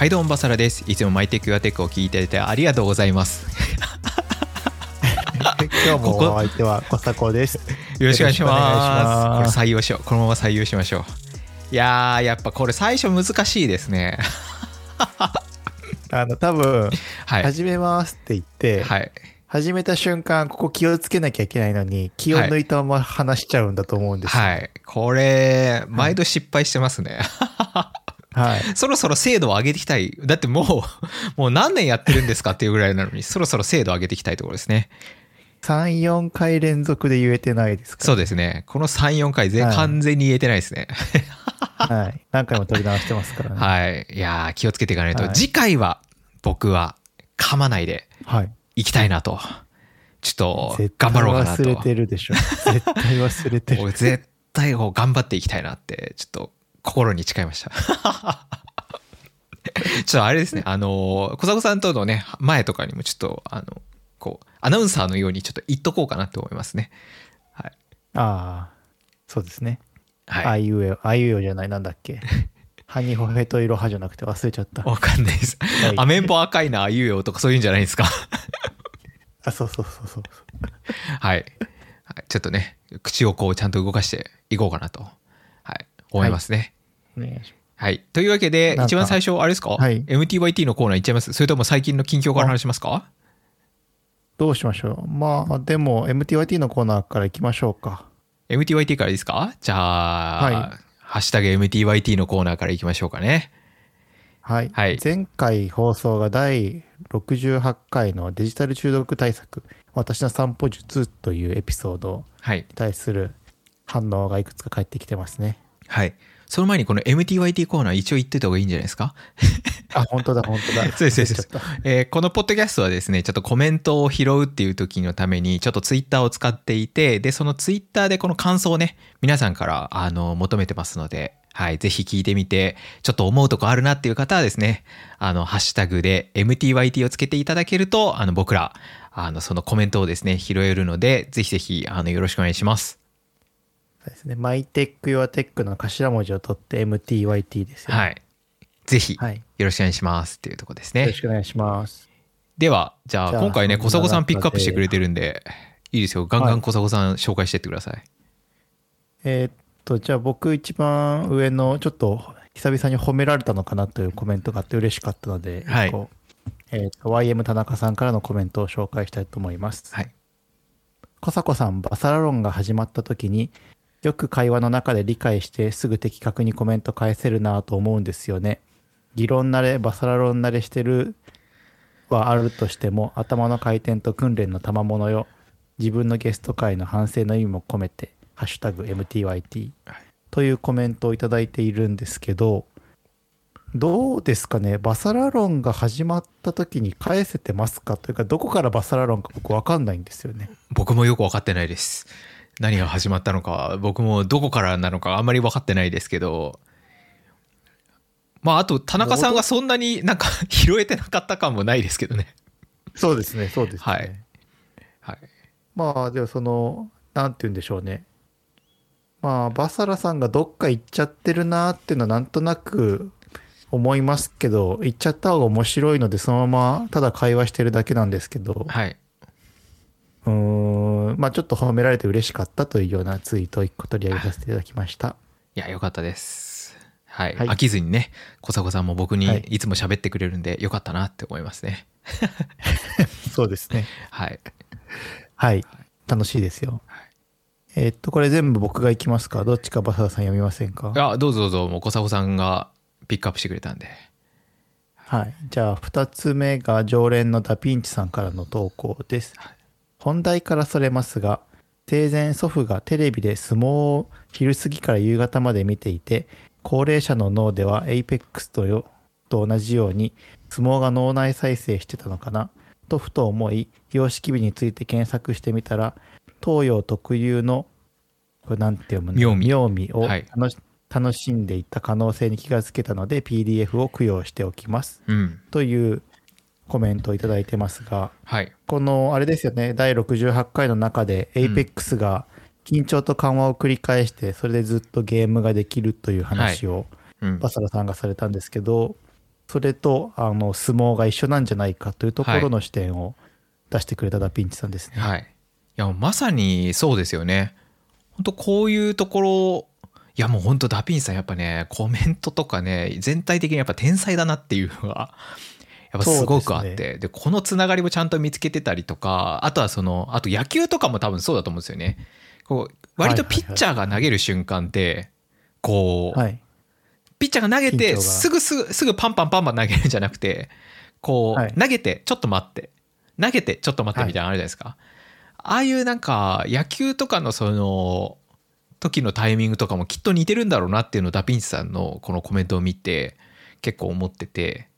はいどうもバサラです。いつもマイテクアテックを聞いていてありがとうございます。今日もお相手はコサコです。よろしくお願いしまます。すこれ採用しよう。このまま採用しましょう。いやーやっぱこれ最初難しいですね。あの多分はい。始めますって言って、はい。始めた瞬間ここ気をつけなきゃいけないのに気を抜いたまま話しちゃうんだと思うんですよ。はい。これ毎度失敗してますね、はい。そろそろ精度を上げていきたいだってもう もう何年やってるんですかっていうぐらいなのにそろそろ精度を上げていきたいところですね3、4回連続で言えてないですか？そうですねこの34回全はい完全に言えてないですねはい。何回も取り直してますからね。はいいやー気をつけていかないと、はい次回は僕は噛まないではい。いきたいなとちょっと頑張ろうかなと忘れてるでしょ。絶対忘れてる。絶対頑張っていきたいなってちょっと心に誓いました。ちょっとあれですね。あの小迫さんとのね前とかにもちょっとあのこうアナウンサーのようにちょっと言っとこうかなと思いますね。はい。ああ、そうですね。はい。あいうえお、あいうえおじゃない、なんだっけ。ハニホヘトイロハじゃなくて忘れちゃった。わかんないです。はい。アメンボ赤いなあいうよとかそういうんじゃないですか？あ、そうそうそうそう。はい、はい、ちょっとね口をこうちゃんと動かしていこうかなと、はい、思いますね、お願いします。はい。というわけで、一番最初、あれですか、はい ?MTYT のコーナーいっちゃいます？それとも最近の近況から話しますか？どうしましょう。まあ、でも MTYT のコーナーから行きましょうか。?MTYT からいいですか？じゃあ、はいハッシュタグ MTYT のコーナーからいきましょうかね。はい。はい前回放送が第68回のデジタル中毒対策、私の散歩術というエピソードはい。に対する反応がいくつか返ってきてますね。はい。その前にこの MTYT コーナー一応言ってた方がいいんじゃないですか？あ、本当だ、本当だ。そうですそうですえーこのポッドキャストはですね、ちょっとコメントを拾うっていう時のために、ちょっとツイッターを使っていて、で、そのツイッターでこの感想をね、皆さんから、あの、求めてますので、はい、ぜひ聞いてみて、ちょっと思うとこあるなっていう方はですね、あの、ハッシュタグで MTYT をつけていただけると、あの、僕ら、あの、そのコメントをですね、拾えるので、ぜひぜひ、あの、よろしくお願いします。ですね。マイテック、ヨアテックの頭文字を取って MTYT ですよね。はい。ぜひ、はい。よろしくお願いしますっていうところですねよろし。くお願いします。では、じゃあ今回ね、小迫さんピックアップしてくれてるんで、いいですよ。ガンガン小迫さん紹介してってください。えーっと、じゃあ僕一番上のちょっと久々に褒められたのかなというコメントがあって嬉しかったので、はいえー YM 田中さんからのコメントを紹介したいと思います。はい。コサコさん、バサラロンが始まった時によく会話の中で理解してすぐ的確にコメント返せるなと思うんですよね。議論慣れ、バサラロン慣れしてるはあるとしても頭の回転と訓練の賜物よ。自分のゲスト会の反省の意味も込めて、ハッシュタグ MTYT というコメントをいただいているんですけど、どうですかね？バサラロンが始まった時に返せてますか？というか、どこからバサラロンか僕わかんないんですよね。僕もよく分かってないです。何が始まったのか、僕もどこからなのかあんまり分かってないですけど、まあ、あと、田中さんがそんなになんか拾えてなかった感もないですけどね。そうですね、そうですね。はいはい。まあ、でもその、なんて言うんでしょうね。まあ、バサラさんがどっか行っちゃってるなっていうのはなんとなく思いますけど、行っちゃった方が面白いので、そのままただ会話してるだけなんですけど、はい。うーん、まあちょっと褒められて嬉しかったというようなツイートを一個取り上げさせていただきました。いや、よかったです。はい。はい飽きずにね、小迫さんも僕にはいいつも喋ってくれるんで、よかったなって思いますね。そうですね。はい。はい。楽しいですよ。えーっと、これ全部僕が行きますか？どっちかバサラさん読みませんか？あ、どうぞどうぞ、もう小迫さんがピックアップしてくれたんで。はい。じゃあ、二つ目が常連のダビンチさんからの投稿です。本題からそれますが、生前祖父がテレビで相撲を昼過ぎから夕方まで見ていて、高齢者の脳では Apex とよと同じように相撲が脳内再生してたのかなとふと思い、様式美について検索してみたら、東洋特有の、これなんて読むの？妙味妙味をはい楽し,、楽しんでいった可能性に気がつけたので PDF を供養しておきます。うん。というコメントをいただいてますが、はい。このあれですよね、第68回の中で APEX が緊張と緩和を繰り返して、それでずっとゲームができるという話をうんバ。サラさんがされたんですけど、それとあの相撲が一緒なんじゃないかというところの視点を出してくれたダ・ヴィンチさんですね。はい。いや、まさにそうですよね。本当こういうところ、いやもう本当ダ・ヴィンチさんやっぱね、コメントとかね、全体的にやっぱ天才だなっていうのが、やっぱすごくあって、で,、そうこのつながりもちゃんと見つけてたりとか、あとはその、あと野球とかも多分そうだと思うんですよね。こう、割とピッチャーが投げる瞬間って、こう、はい。ピッチャーが投げてすぐすぐすぐパンパンパンパン投げるんじゃなくてこう、はい。投げてちょっと待って。投げてちょっと待ってみたいなのあるじゃないですか、ああいうなんか野球とかのその時のタイミングとかもきっと似てるんだろうなっていうのをダピンチさんのこのコメントを見て結構思ってて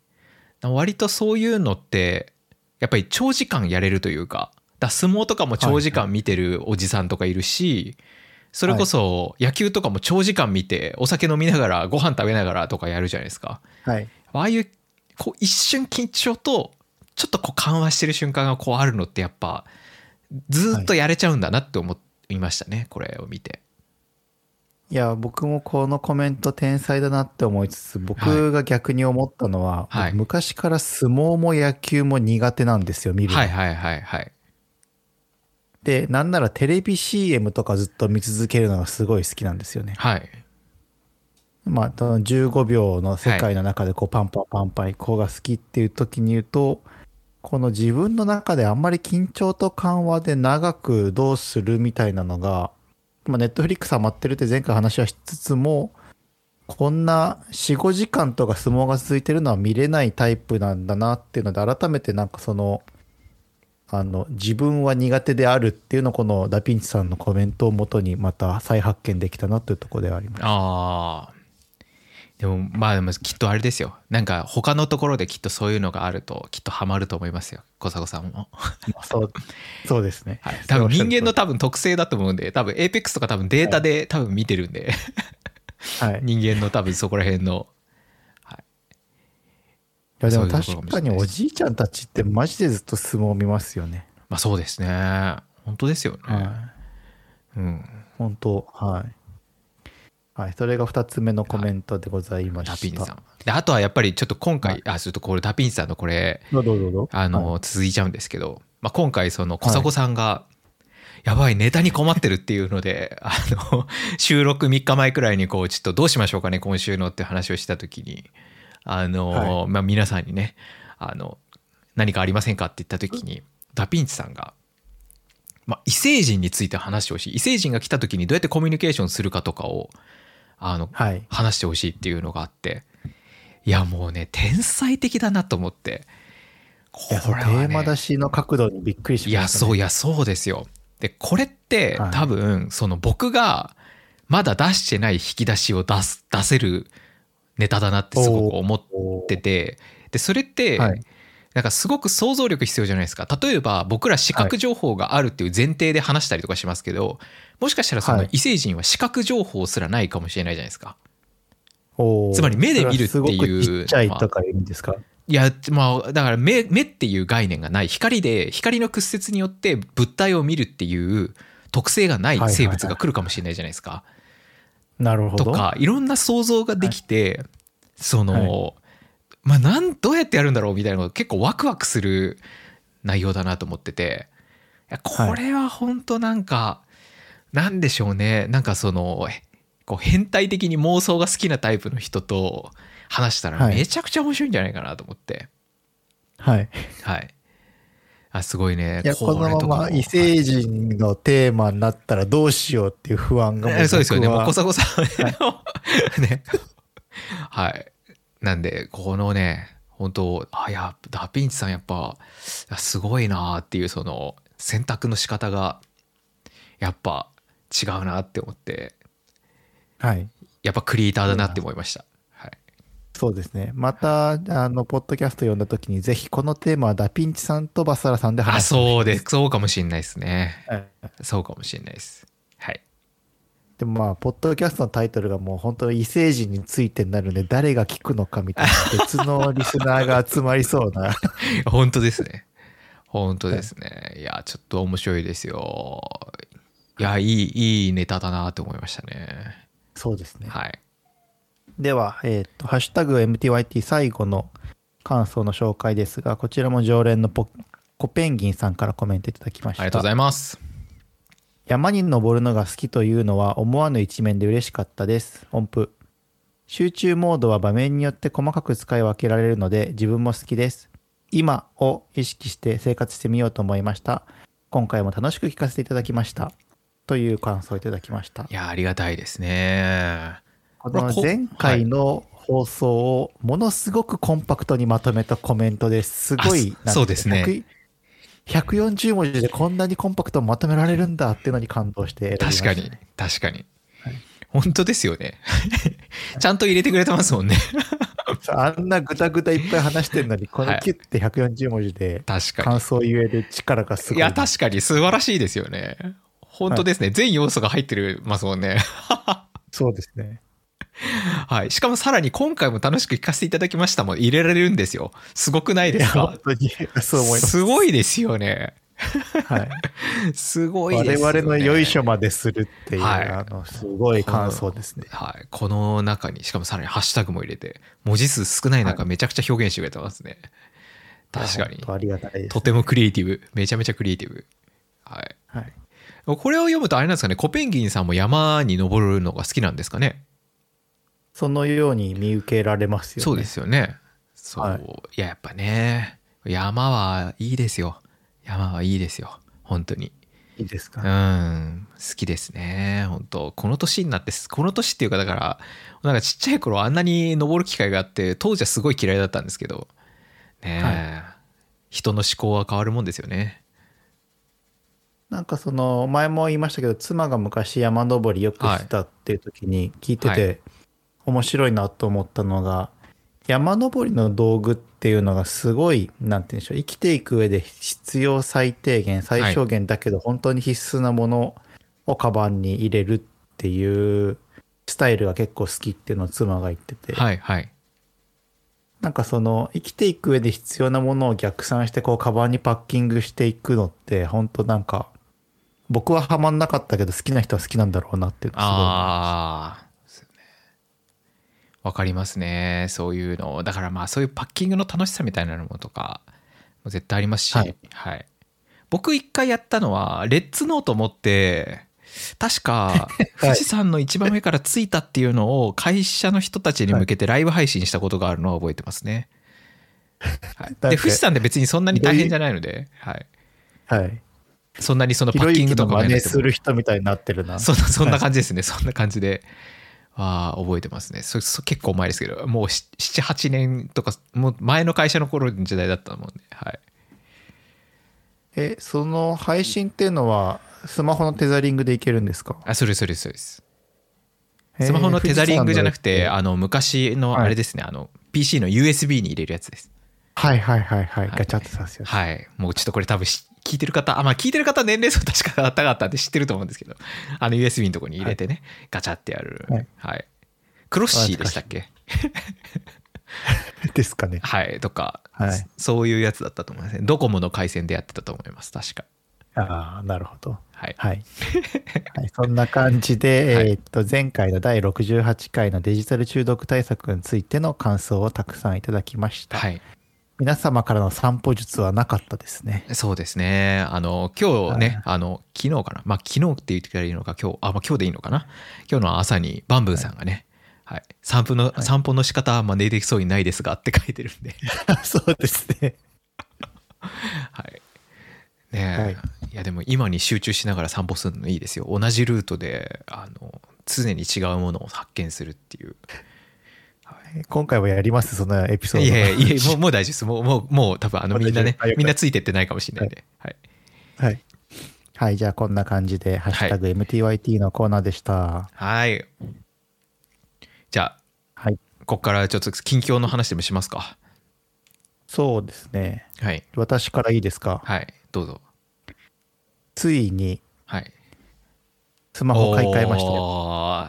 割とそういうのってやっぱり長時間やれるというかだ相撲とかも長時間見てるおじさんとかいるし、それこそ野球とかも長時間見てお酒飲みながらご飯食べながらとかやるじゃないですか。はい。ああいうこう一瞬緊張とちょっとこう緩和してる瞬間がこうあるのってやっぱずっとやれちゃうんだなって思いましたねこれを見ていや、僕もこのコメント天才だなって思いつつ、僕が逆に思ったのは、はい僕昔から相撲も野球も苦手なんですよ、見るの。はいはいはいはいで、なんならテレビ CM とかずっと見続けるのがすごい好きなんですよね。はいまあ、その15秒の世界の中でこうパンパンパンパンこうが好きっていう時に言うと、この自分の中であんまり緊張と緩和で長くどうするみたいなのが、まあ、ネットフリックスハマってるって前回話はしつつも、こんな4、5時間とか相撲が続いてるのは見れないタイプなんだなっていうので、改めてなんかその、あの、自分は苦手であるっていうのをこのダピンチさんのコメントをもとにまた再発見できたなというところではあります。ああでもまあでもきっとあれですよ。なんか他のところできっとそういうのがあるときっとハマると思いますよ。小迫さんも、そう、そうですね。はい、多分人間の多分特性だと思うんで多分 APEX とか多分データで多分見てるんで、はい。い人間の多分そこら辺の。やでも確かにおじいちゃんたちってマジでずっと相撲を見ますよね。まあそうですね。本当ですよね、はい。うん。本当はい。はい。それが二つ目のコメントでございました。ダピンさんであとはやっぱりちょっと今回、あちょっとこれダピンさんのこれ。あの、はい続いちゃうんですけど、まあ、今回その小迫さんが、やばいネタに困ってるっていうので あの収録3日前くらいにこうちょっとどうしましょうかね今週のって話をした時にあの、はまあ、皆さんにねあの何かありませんかって言った時にダピンチさんが、まあ、異星人について話をし異星人が来た時にどうやってコミュニケーションするかとかをあのはい。話してほしいっていうのがあって。いやもうね天才的だなと思って。いや、そのテーマ出しの角度にびっくりしいやました、ね。そういやそうですよ。でこれってはい。多分その僕がまだ出してない引き出しを出す出せるネタだなってすごく思ってて。でそれってはい。なんかすごく想像力必要じゃないですか。例えば僕ら視覚情報があるっていう前提で話したりとかしますけどもしかしたらそのはい。異星人は視覚情報すらないかもしれないじゃないですか。おー。つまり目で見るっていうちっちゃいとかいう意味ですか、いやまあだから目目っていう概念がない。光で光の屈折によって物体を見るっていう特性がない生物が来るかもしれないじゃないですか。なるほど。とかいろんな想像ができて、その、まあなんどうやってやるんだろうみたいなのが結構ワクワクする内容だなと思ってて。これは本当なんか、なんでしょうねなんかそのえこう変態的に妄想が好きなタイプの人と話したらはいめちゃくちゃ面白いんじゃないかなと思って。はい。はい。あ、すごいね。いや、このまま異星人のテーマになったらどうしようっていう不安がもえそうですよね。もう小迫さんね。はい。なんで、このね、本当あ、や、ダピンチさんやっぱ、すごいなっていう、その、選択の仕方が、やっぱ違うなって思って、はい。やっぱクリエイターだなって思いました。はい。そうですね。また、あの、ポッドキャスト読んだ時に、ぜひこのテーマはダピンチさんとバサラさんであ、話してほしいそうです。そうかもしれないですね。はいそうかもしれないです。はい。でもまあ、ポッドキャストのタイトルがもう本当に異星人についてになるんで、誰が聞くのかみたいな別のリスナーが集まりそうな。本当ですね。本当ですね。いや、ちょっと面白いですよ。いや、いい、いいネタだなと思いましたね。そうですね。はい。では、えっ、と、ハッシュタグ MTYT 最後の感想の紹介ですが、こちらも常連のポコペンギンさんからコメントいただきました。ありがとうございます。山に登るのが好きというのは思わぬ一面で嬉しかったです。音符。集中モードは場面によって細かく使い分けられるので自分も好きです。今を意識して生活してみようと思いました。今回も楽しく聞かせていただきました。という感想をいただきましたい。や、ありがたいですね。この前回の放送をものすごくコンパクトにまとめたコメントですごいあそそうですね。100 140文字でこんなにコンパクトにまとめられるんだっていうのに感動してね、確かに、確かに。はい本当ですよね。ちゃんと入れてくれてますもんね。あんなぐたぐたいっぱい話してるのに、このキュッて140文字で感想言える力がすごに。い。いや、確かに素晴らしいですよね。本当ですね。全要素が入ってるますもんね。そうですね。はい。しかもさらに今回も楽しく聞かせていただきましたもん入れられるんですよ。すごくないですか？本当に そう思います。すごいですよね。はい。すごいですよ、ね。我々のよいしょまでするっていう、はいあの、すごい感想ですね。はい。この中に、しかもさらにハッシュタグも入れて、文字数少ない中めちゃくちゃ表現してくれてますね。確かにいや本。当ありがたい。とてもクリエイティブ。めちゃめちゃクリエイティブ。はい。はい。これを読むとあれなんですかね、コペンギンさんも山に登るのが好きなんですかね？そのように見受けられますよね。そうですよね。そう。はいい、や、やっぱね、山はいいですよ。山はいいですよ。本当に。いいですか、うん。好きですね。本当この年になって、この年っていうか、だから、なんかちっちゃい頃あんなに登る機会があって、当時はすごい嫌いだったんですけど、ねえ、人の思考は変わるもんですよね。なんかその、前も言いましたけど、妻が昔山登りよくしてたっていう時に聞いてはて、面白いなと思ったのが、山登りの道具っていうのがすごい、なんて言うんでしょう、生きていく上で必要最低限、最小限だけど、本当に必須なものをカバンに入れるっていうスタイルが結構好きっていうのを妻が言ってて、はいはい。なんかその生きていく上で必要なものを逆算してこうカバンにパッキングしていくのって本当なんか僕はハマんなかったけど好きな人は好きなんだろうなっていうのすごいああ。わかりますね。そういうの。だからまあそういうパッキングの楽しさみたいなのもとか、も絶対ありますし、ははいい。僕一回やったのは、レッツノート持って、確か 富士山の一番上から着いたっていうのを会社の人たちに向けてライブ配信したことがあるのは覚えてますね。はい、かで富士山で別にそんなに大変じゃないので、はい、すはいそんなにそのひパッキングとか真似する人みたいになってるなそんな そんな感じですね、そんな感じで。ああ、覚えてますねそそ。結構前ですけど、もう7、8年とか、もう前の会社の頃の時代だったもんね。はい。えその配信っていうのはスマホのテザリングでいけるんですか？あ、それそれそれです。スマホのテザリングじゃなくて、ああの、昔のあれですね、あの、PC の USB に入れるやつです。はいはいはいはいはいガチャッとさせるはい。もうちょっとこれ多分し聞いてる方、あ、まあ聞いてる方年齢層 確か高かったんで知ってると思うんですけど、あの USB のとこに入れてね、ガチャってやる。はいはい。クロッシーでしたっけ？ですかねはい。とか、はいそういうやつだったと思いますね。ドコモの回線でやってたと思います。確か。ああなるほどはい。はい。はい、そんな感じで、はいえーっと、前回の第68回のデジタル中毒対策についての感想をたくさんいただきました。はい。皆様からの散歩術はなかったですね。そうですね。あの、今日ね、はいあの、昨日かな？まあ、昨日って言ってくれるいいのか、今日、あ、まあ、今日でいいのかな？今日の朝に、バンブーさんがね、はい。散歩の、散歩の仕方は真似できそうにないですがって書いてるんで、そうですね。はい。ねえ、はいい、や、でも今に集中しながら散歩するのいいですよ。同じルートで、あの、常に違うものを発見するっていう。今回はやります、そのエピソード。いやいやいや、もう、もう大丈夫です。もう、もう、もう多分あの、みんなねみんなついてってないかもしれないんで。はい。はい。はい、じゃあこんな感じで、ハッシュタグ MTYT のコーナーでした。はい。じゃあ、はい。ここからちょっと近況の話でもしますか？そうですね。はい。私からいいですか？はい。どうぞ。ついにはい。スマホ買い替えましたよ。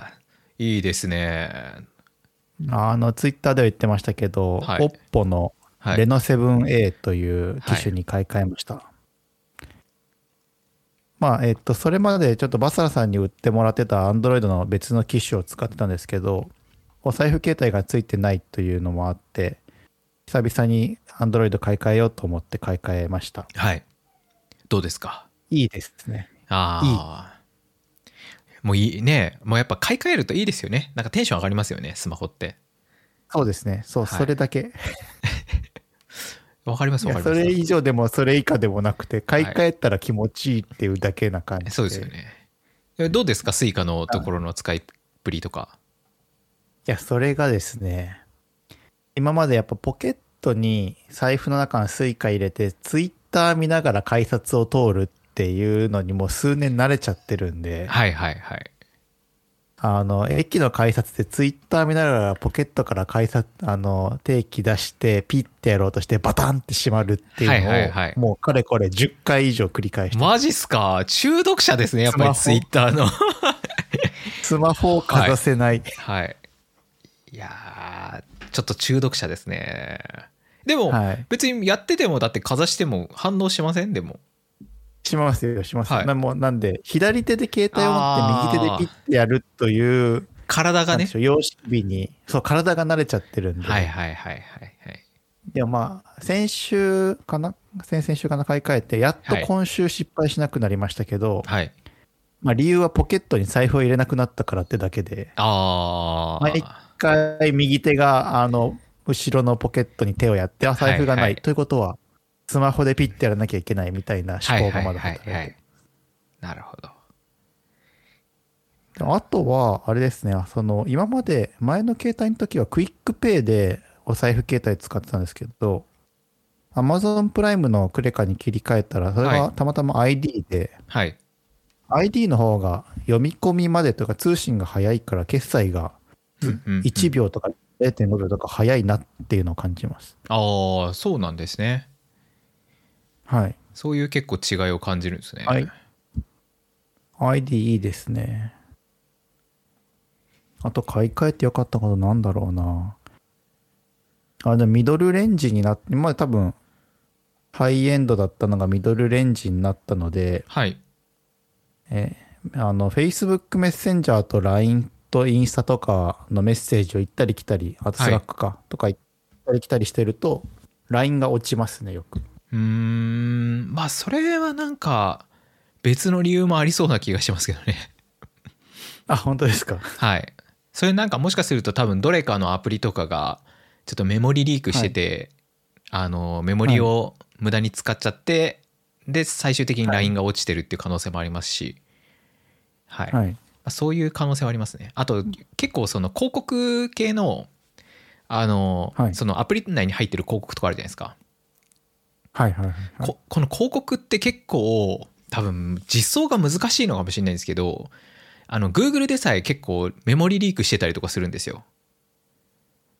いいですね。あの、ツイッターでは言ってましたけど、はい OPPO のはい。レノ 7A という機種に買い替えました。まあ、えっと、それまでちょっとバサラさんに売ってもらってた Android の別の機種を使ってたんですけど、お財布携帯がついてないというのもあって、久々に Android 買い替えようと思って買い替えました。はい。どうですか？いいですね。ああ。もういいね。もうやっぱ買い替えるといいですよね。なんかテンション上がりますよね、スマホって。そうですね。そう、はいそれだけ。わかりますわかります。それ以上でもそれ以下でもなくて、買い替えたら気持ちいいっていうだけな感じで。そうですよね。えどうですかスイカのところの使いっぷりとか。いや、それがですね、今までやっぱポケットに財布の中の Suica 入れて、ツイッター見ながら改札を通るっていうのにもう数年慣れちゃってるんで、はいはいはい。あの、駅の改札でツイッター見ながらポケットから改札、あの、定期出してピッてやろうとしてバタンって閉まるっていうのを、はいはいはいもうかれこれ10回以上繰り返して、マジっすか？中毒者ですね、やっぱりツイッターの。スマホをかざせない。はい。いやー、ちょっと中毒者ですね。でも、はい。別にやってても、だってかざしても反応しません？でも。しますよ、しますよ。はいなもうなんで、左手で携帯を持って右手でピッてやるという、体がね様式美に、そう、体が慣れちゃってるんで。はいはいはいはいはい。でもまあ、先週かな？先々週かな買い替えて、やっとはい今週失敗しなくなりましたけど、はい。まあ理由はポケットに財布を入れなくなったからってだけで、あー。毎回右手が、あの、後ろのポケットに手をやって、あ、財布がない。はいはいということは、スマホでピッてやらなきゃいけないみたいな思考がまだ働いてる。はいなるほど。あとは、あれですね、その、今まで前の携帯の時は QUICPay でお財布携帯使ってたんですけど、Amazon プライムのクレカに切り替えたら、それはがたまたま ID で、はい。ID の方が読み込みまでというか通信が早いから決済が1秒とか0.5秒とか早いなっていうのを感じます。ああ、そうなんですね。はい。そういう結構違いを感じるんですね。はい ID いいですね。あと買い替えてよかったことなんだろうな。あ、でもミドルレンジになって、今まで多分、ハイエンドだったのがミドルレンジになったので、はい。えあの、Facebook メッセンジャーと LINE とインスタとかのメッセージを行ったり来たり、あと Slack か、とか行ったり来たりしてると、LINE が落ちますね、よく。うーん、まあ、それはなんか、別の理由もありそうな気がしますけどね。あ、本当ですか？はい。それなんかもしかすると多分どれかのアプリとかがちょっとメモリリークしてて、あのメモリを無駄に使っちゃって、で最終的に LINE が落ちてるっていう可能性もありますし、はい。まはい。あそういう可能性はありますね。あと結構その広告系のあの、はい。そのアプリ内に入ってる広告とかあるじゃないですか、はいはいはいはい。ここの広告って結構多分実装が難しいのかもしれないんですけどあの Google でさえ結構メモリリークしてたりとかするんですよ。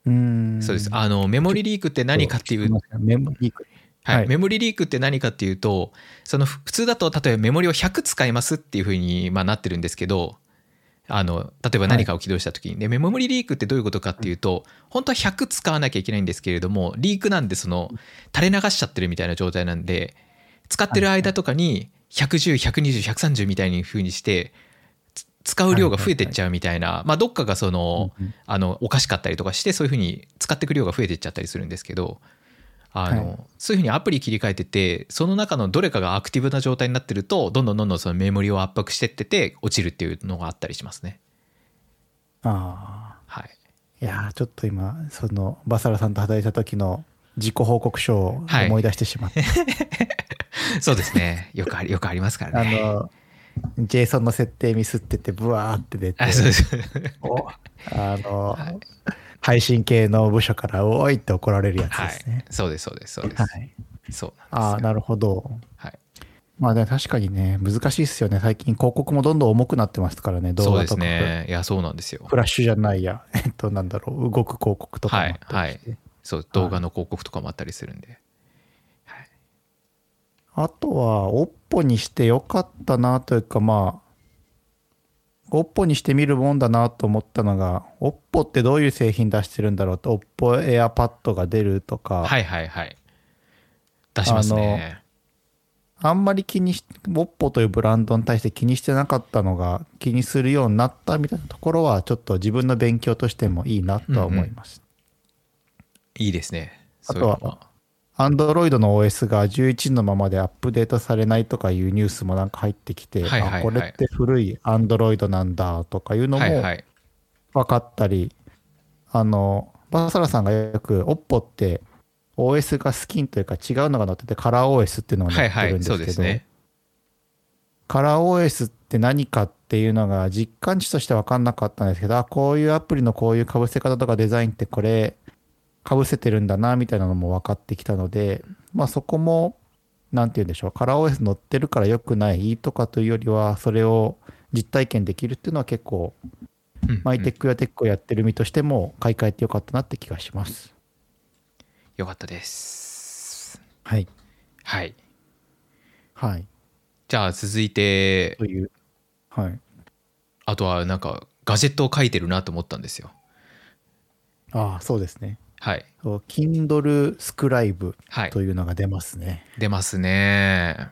うーん。そうです。あのメモリリークって何かっていう、メモリーク。はいはいメモリリークって何かっていうとそのふ普通だと例えばメモリを100使いますっていうふうにまあなってるんですけどあの例えば何かを起動した時に、でメモリリークってどういうことかっていうと本当は100使わなきゃいけないんですけれどもリークなんでその垂れ流しちゃってるみたいな状態なんで使ってる間とかに110120130みたいに風にしてつ使う量が増えてっちゃうみたいな、まあ、どっかがそのうんあのおかしかったりとかしてそういうふうに使っていく量が増えていっちゃったりするんですけどあの、はい。そういうふうにアプリ切り替えててその中のどれかがアクティブな状態になってるとどんどんどんどんそのメモリを圧迫してってて落ちるっていうのがあったりしますね。あはい、あ。いやーちょっと今、その、バサラさんと働いた時の自己報告書をはい。思い出してしまって、そうですね。よくありよくありますからあね。の、JSON の設定ミスってて、ブワーって出て、あそうです。おあの、はい配信系の部署から、おいって怒られるやつはいですね。そうですそうですそうです、はい。そうああ、なんですよなるほど。はい、まあでも確かにね、難しいですよね。最近広告もどんどん重くなってますからね、動そうです画とか。ねいやそうなんですよフラッシュじゃないや。えっと、なんだろう、動く広告とかもあったりしてそう動画の広告とかもあったりするんで、はい、あとは、OPPO にしてよかったなというか、まあ、OPPO にしてみるもんだなと思ったのが、OPPO ってどういう製品出してるんだろうと、OPPO AirPad が出るとか、はいはいはい出しますねあんまり気にし、ボッポというブランドに対して気にしてなかったのが気にするようになったみたいなところは、ちょっと自分の勉強としてもいいなとは思います。いいですねあとはそういうのアンドロイドの OS が11のままでアップデートされないとかいうニュースもなんか入ってきて、はいはいはい。あ、これって古いアンドロイドなんだとかいうのもはいはい。分かったり、あの、バサラさんがよく OPPO って OS がスキンというか違うのが載っててカラー OS っていうのが載ってはいはいるんですけど、そうですね。カラー OS って何かっていうのが実感値として分かんなかったんですけど、あ、こういうアプリのこういう被せ方とかデザインってこれ被せてるんだなみたいなのも分かってきたので、まあそこも、なんて言うんでしょう、カラー OS 載ってるから良くないとかというよりは、それを実体験できるっていうのは結構、うんうんマイテックやテックをやってる身としても買い替えてよかったなって気がします。よかったですはい。はいはい。じゃあ続いてという。はい。あとはなんかガジェットを書いてるなと思ったんですよああ、そうですね。はい Kindle スクライブはいというのが出ますね。出ますね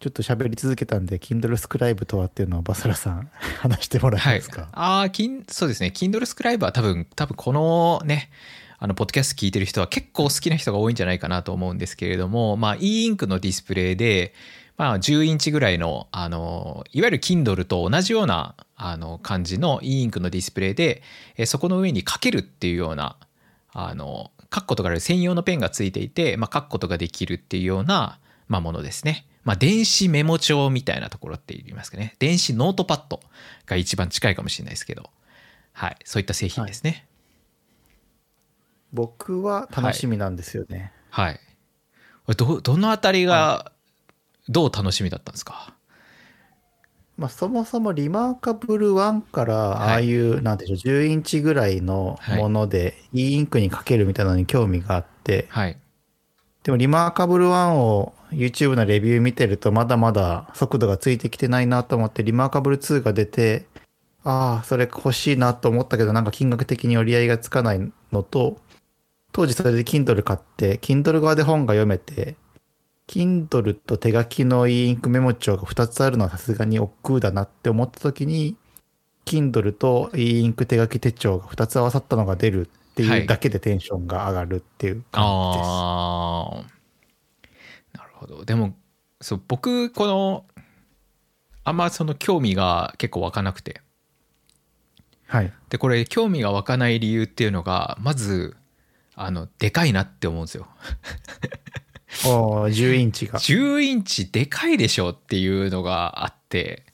ちょっと喋り続けたんで、Kindle スクライブとはっていうのをバサラさん 話してもらえはいますか？ああ、キンそうですね。Kindle スクライブは多分、多分このね、あの、ポッドキャスト聞いてる人は結構好きな人が多いんじゃないかなと思うんですけれども、まあ、e インクのディスプレイで、まあ、10インチぐらいの、あの、いわゆる Kindle と同じような、あの、感じの e インクのディスプレイで、えそこの上に書けるっていうような、あの、書くことがある専用のペンがついていて、まあ、書くことができるっていうような、まあ、ものですね。まあ、電子メモ帳みたいなところって言いますかね。電子ノートパッドが一番近いかもしれないですけど、はい、そういった製品ですね。僕は楽しみなんですよね。はい。ど、どのあたりが、どう楽しみだったんですか？まあ、そもそもリマーカブル1からはいああいう、なんでしょう、10インチぐらいのもので e インクにかけるみたいなのに興味があって、はい。でもリマーカブル1を YouTube のレビュー見てるとまだまだ速度がついてきてないなと思ってリマーカブル2が出てああそれ欲しいなと思ったけどなんか金額的に折り合いがつかないのと当時それで Kindle 買って Kindle 側で本が読めて Kindle と手書きの e インクメモ帳が2つあるのはさすがに億劫だなって思った時に Kindle と e インク手書き手帳が2つ合わさったのが出るってはいいうだけでテンションが上がるっていう感じです。ああ。なるほど。でも、そう、僕、この、あんまその興味が結構湧かなくて。はい。で、これ、興味が湧かない理由っていうのが、まず、あの、でかいなって思うんですよ。おー10インチが。10インチでかいでしょっていうのがあって、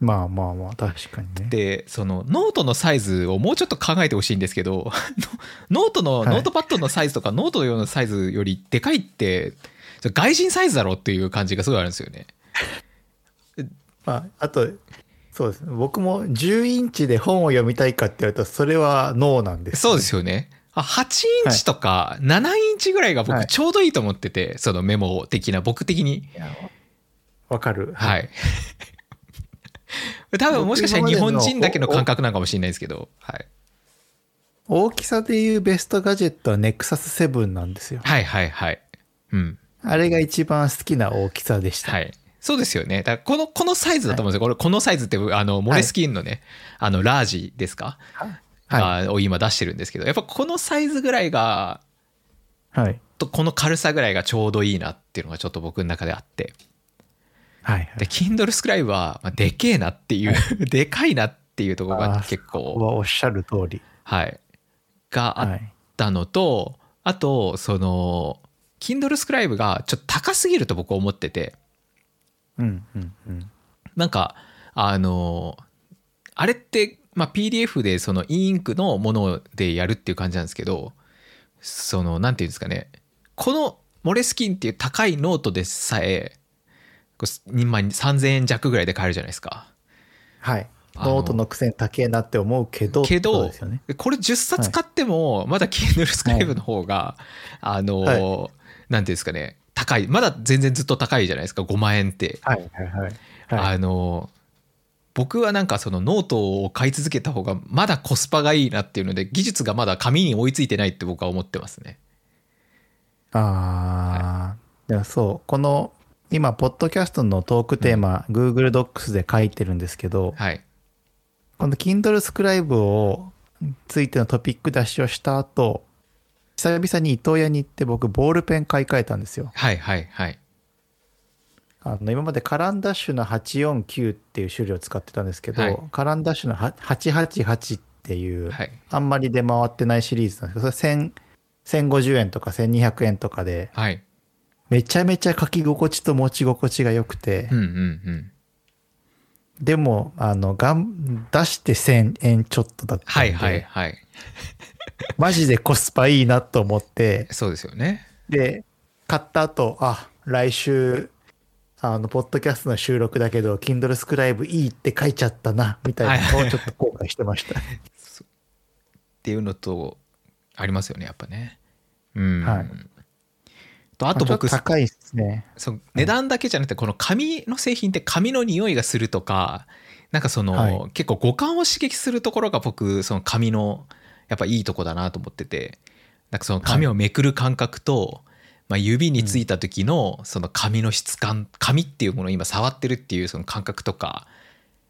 まあまあまあ、確かにね。でそのノートのサイズをもうちょっと考えてほしいんですけど ノートの、はいノートパッドのサイズとかノート用のサイズよりでかいって外人サイズだろっていう感じがすごいあるんですよね。まあ、あと、そうですね。僕も10インチで本を読みたいかって言われたら、それはノーなんです、そうですよね。あ8インチとか7インチぐらいがはい僕ちょうどいいと思ってて、そのメモ的な僕的に。わかる。はい。多分もしかしたら日本人だけの感覚なのかもしれないですけど、はい、大きさでいうベストガジェットはネクサス7なんですよ。はいはいはい。うん。あれが一番好きな大きさでした。はい。そうですよね。だからこの、このサイズだと思うんですよ。これ、このサイズって、あの、モレスキンのね、あの、ラージですか、はい。がを今出してるんですけど、やっぱこのサイズぐらいが、はい。とこの軽さぐらいがちょうどいいなっていうのがちょっと僕の中であって。はい。で、Kindle スクライブは、まあ、でけえなっていう、でかいなっていうところが結構、はおっしゃる通り。はい。があっはい。たのと、あと、その、Kindle スクライブがちょっと高すぎると僕思ってて、うんうんうん。なんか、あの、あれって、まあ、PDF でその e インクのものでやるっていう感じなんですけど、その、なんていうんですかね、この Moleskine っていう高いノートでさえ、こう2万3000円弱ぐらいで買えるじゃないですか。はい。ノートのくせに高えなって思うけど、けど、ね。これ10冊買っても、まだ Kindle スクライブの方が、あの、はなんていうんですかね、高い。まだ全然ずっと高いじゃないですか、5万円って。はいはいはい。はい、あの僕はなんかそのノートを買い続けた方がまだコスパがいいなっていうので技術がまだ紙に追いついてないって僕は思ってますね。あい。やそうこの今ポッドキャストのトークテーマ、Google Docs で書いてるんですけどはい。この Kindle スクライブをついてのトピック出しをした後久々に伊東屋に行って僕ボールペン買い替えたんですよ。はいはいはいあの今までカランダッシュの849っていう種類を使ってたんですけど、はい。カランダッシュの888っていう、はい。あんまり出回ってないシリーズなんですけどそれ1000 1050円とか1200円とかではい。めちゃめちゃ書き心地と持ち心地が良くて、うんうんうん。でもあのがん出して1000円ちょっとだったんで、はいはいはい。マジでコスパいいなと思ってそうですよね。で買った後あ来週あのポッドキャストの収録だけど Kindle スクライブいいって書いちゃったなみたいなのをちょっと後悔してました。っていうのとありますよねやっぱね。うん、はい。とあと僕高いですね。そう値段だけじゃなくてこの紙の製品って紙の匂いがするとかなんかその、はい。結構五感を刺激するところが僕その紙のやっぱいいとこだなと思っててなんかその紙をめくる感覚と、まあ、指についた時のその紙の質感紙っていうものを今触ってるっていうその感覚とか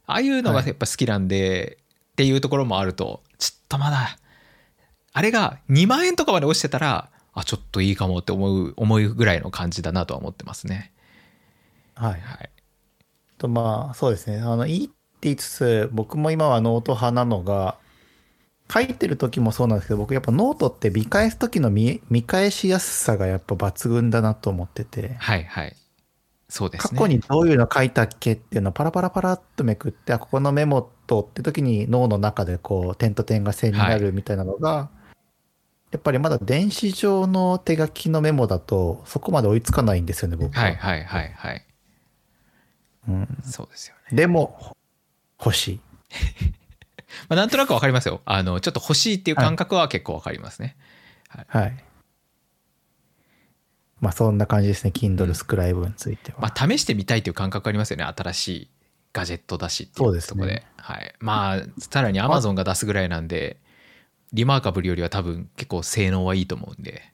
ああいうのがやっぱ好きなんで、っていうところもあるとちょっとまだあれが2万円とかまで落ちてたらあちょっといいかもって思う思うぐらいの感じだなとは思ってますね。はい。はい、とまあそうですね。あのいいって言いつつ僕も今はノート派なのが書いてる時もそうなんですけど僕やっぱノートって見返す時の見見返しやすさがやっぱ抜群だなと思ってて。はいはい。そうですね。過去にどういうの書いたっけっていうのをパラパラパラっとめくってあここのメモとって時に脳の中でこう点と点が線になるみたいなのが、やっぱりまだ電子上の手書きのメモだとそこまで追いつかないんですよね僕は、はいはいはいはい。うん、そうですよね。でも欲しいまあ、なんとなくわかりますよ。あのちょっと欲しいっていう感覚は結構わかりますね。はいまあそんな感じですね Kindle スクライブについては、まあ試してみたいっていう感覚ありますよね。新しいガジェットだしっていそうところで。はい。まあさらに Amazon が出すぐらいなんでリマーカブルよりは多分結構性能はいいと思うんで。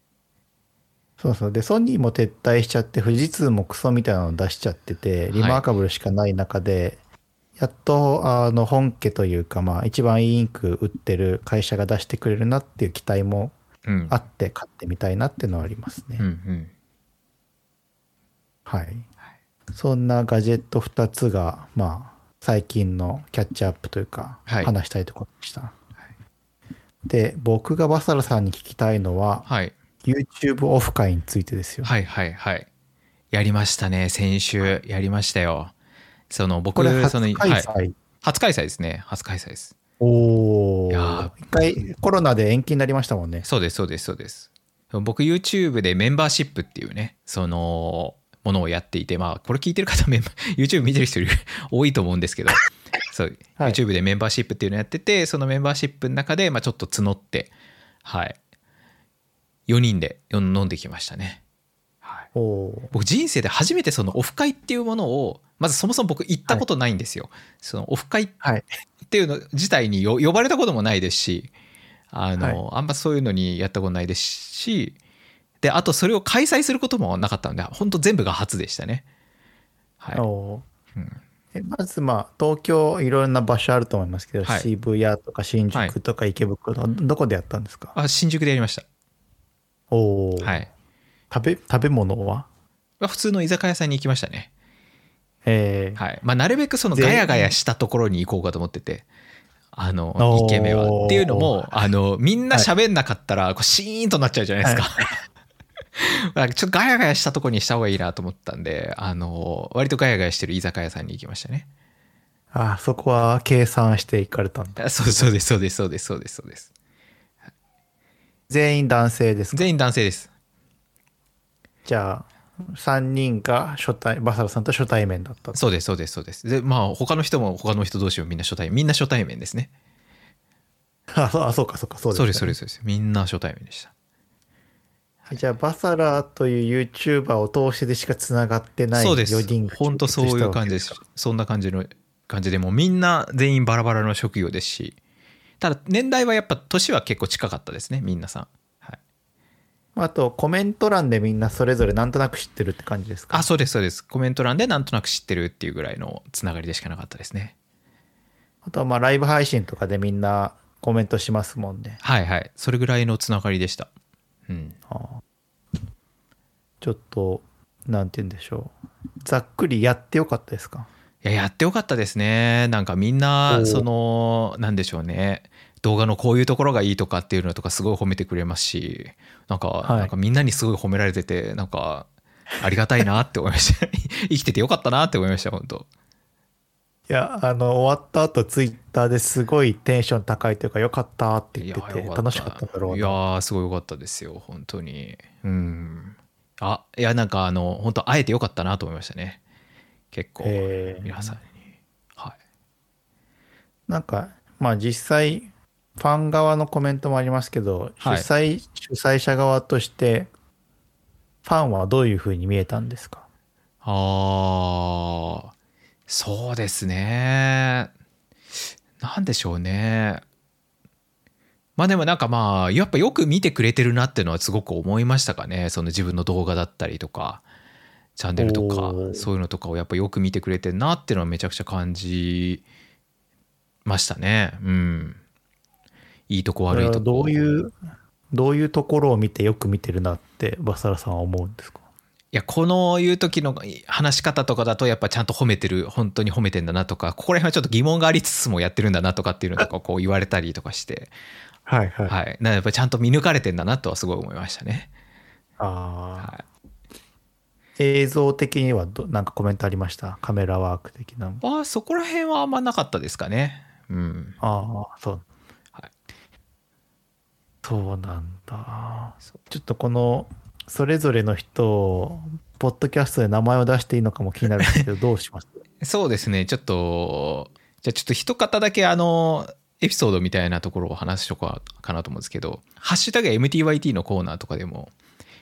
そうそうでソニーも撤退しちゃって富士通もクソみたいなの出しちゃっててリマーカブルしかない中で、やっとあの本家というかまあ一番いいインク売ってる会社が出してくれるなっていう期待もうん。あって買ってみたいなっていうのはありますね、うんうん。はいそんなガジェット2つがまあ最近のキャッチアップというかはい話したいところでした、で僕がバサラさんに聞きたいのははい。YouTube オフ会についてですよ、はいはいはい。やりましたね。先週やりましたよ。その僕これ初その開催、はい、初開催ですね。初開催です。おお一回コロナで延期になりましたもんね。そうですそうですそうです。僕 YouTube でメンバーシップっていうねそのものをやっていてまあこれ聞いてる方メンバー YouTube 見てる人 多いと思うんですけど そう、はい。YouTube でメンバーシップっていうのをやっててそのメンバーシップの中で、まあ、ちょっと募ってはい。4人で飲んできましたね、はい、僕人生で初めてそのオフ会っていうものをまずそもそも僕行ったことないんですよ、そのオフ会はい。っていうの自体によ呼ばれたこともないですしあの、はあんまそういうのにやったことないですしであとそれを開催することもなかったので本当全部が初でしたね。はい。うん。えまずまあ東京いろんな場所あると思いますけど、はい。渋谷とか新宿とか池袋とかどこでやったんですか、あ新宿でやりましおお、た。はい、食べ食べ物は？まあ普通の居酒屋さんに行きましたね。えー。はい。まあ、なるべくその全ガヤガヤしたところに行こうかと思ってて。あのおー。1軒目は。っていうのもあのみんな喋んなかったらこうシーンとなっちゃうじゃないですか、なんかちょっとガヤガヤしたとこにした方がいいなと思ったんであの割とガヤガヤしてる居酒屋さんに行きましたね。あそこは計算していかれたんだ。あそうそうですそうですそうですそうですそうです。全員男性ですか？全員男性です。じゃあ3人が初対バサラさんと初対面だったと。そうですそうですそうです。でまあ他の人も他の人同士もみんな初対面みんな初対面ですね。あそうあそうかそうかそうです、そうですそうですそうです。みんな初対面でした。じゃあバサラという YouTuber を通してでしかつながってないそうです。4人が本当そういう感じです。そんな感じの感じでもうみんな全員バラバラの職業ですし。ただ年代はやっぱ年は結構近かったですねみんなさん、はい、あとコメント欄でみんなそれぞれなんとなく知ってるって感じですか？あそうですそうです。コメント欄でなんとなく知ってるっていうぐらいのつながりでしかなかったですね。あとはまあライブ配信とかでみんなコメントしますもんね。はいはい。それぐらいのつながりでした。うん。あーちょっとなんて言うんでしょう。ざっくりやってよかったですか？いややってよかったですね。なんかみんなそのなんでしょうね動画のこういうところがいいとかっていうのとかすごい褒めてくれますしなんか、はい。なんかみんなにすごい褒められててなんかありがたいなって思いました。生きててよかったなって思いました本当。いやあの終わった後ツイッターですごいテンション高いというかよかったって言っててよ楽しかったんだろういやすごいよかったですよ本当に。うん。あいやなんかあの本当会えてよかったなと思いましたね。結構皆さんに。はい。なんかまあ実際ファン側のコメントもありますけど、はい主催主催者側としてファンはどういうふうに見えたんですか？ああ、そうですね。なんでしょうね。まあでもなんかまあ、やっぱよく見てくれてるなっていうのはすごく思いましたかね。その自分の動画だったりとか、チャンネルとかそういうのとかをやっぱよく見てくれてるなっていうのはめちゃくちゃ感じましたね。うん。いいとこ悪いとこ。どういうどういうところを見てよく見てるなってバサラさんは思うんですか？いやこのいう時の話し方とかだとやっぱちゃんと褒めてる本当に褒めてんだなとかここら辺はちょっと疑問がありつつもやってるんだなとかっていうのとかこう言われたりとかして。はいはい、はい。なやっぱちゃんと見抜かれてんだなとはすごい思いましたね。あはー映像的にはどなんかコメントありました？カメラワーク的なああそこら辺はあんまなかったですかね。うん。ああそう、はいそうなんだ。ちょっとこのそれぞれの人をポッドキャストで名前を出していいのかも気になるんですけどどうします？そうですね。ちょっとじゃあちょっと一方だけあのエピソードみたいなところを話しとこうかなと思うんですけど「ハッシュタグ #MTYT」のコーナーとかでも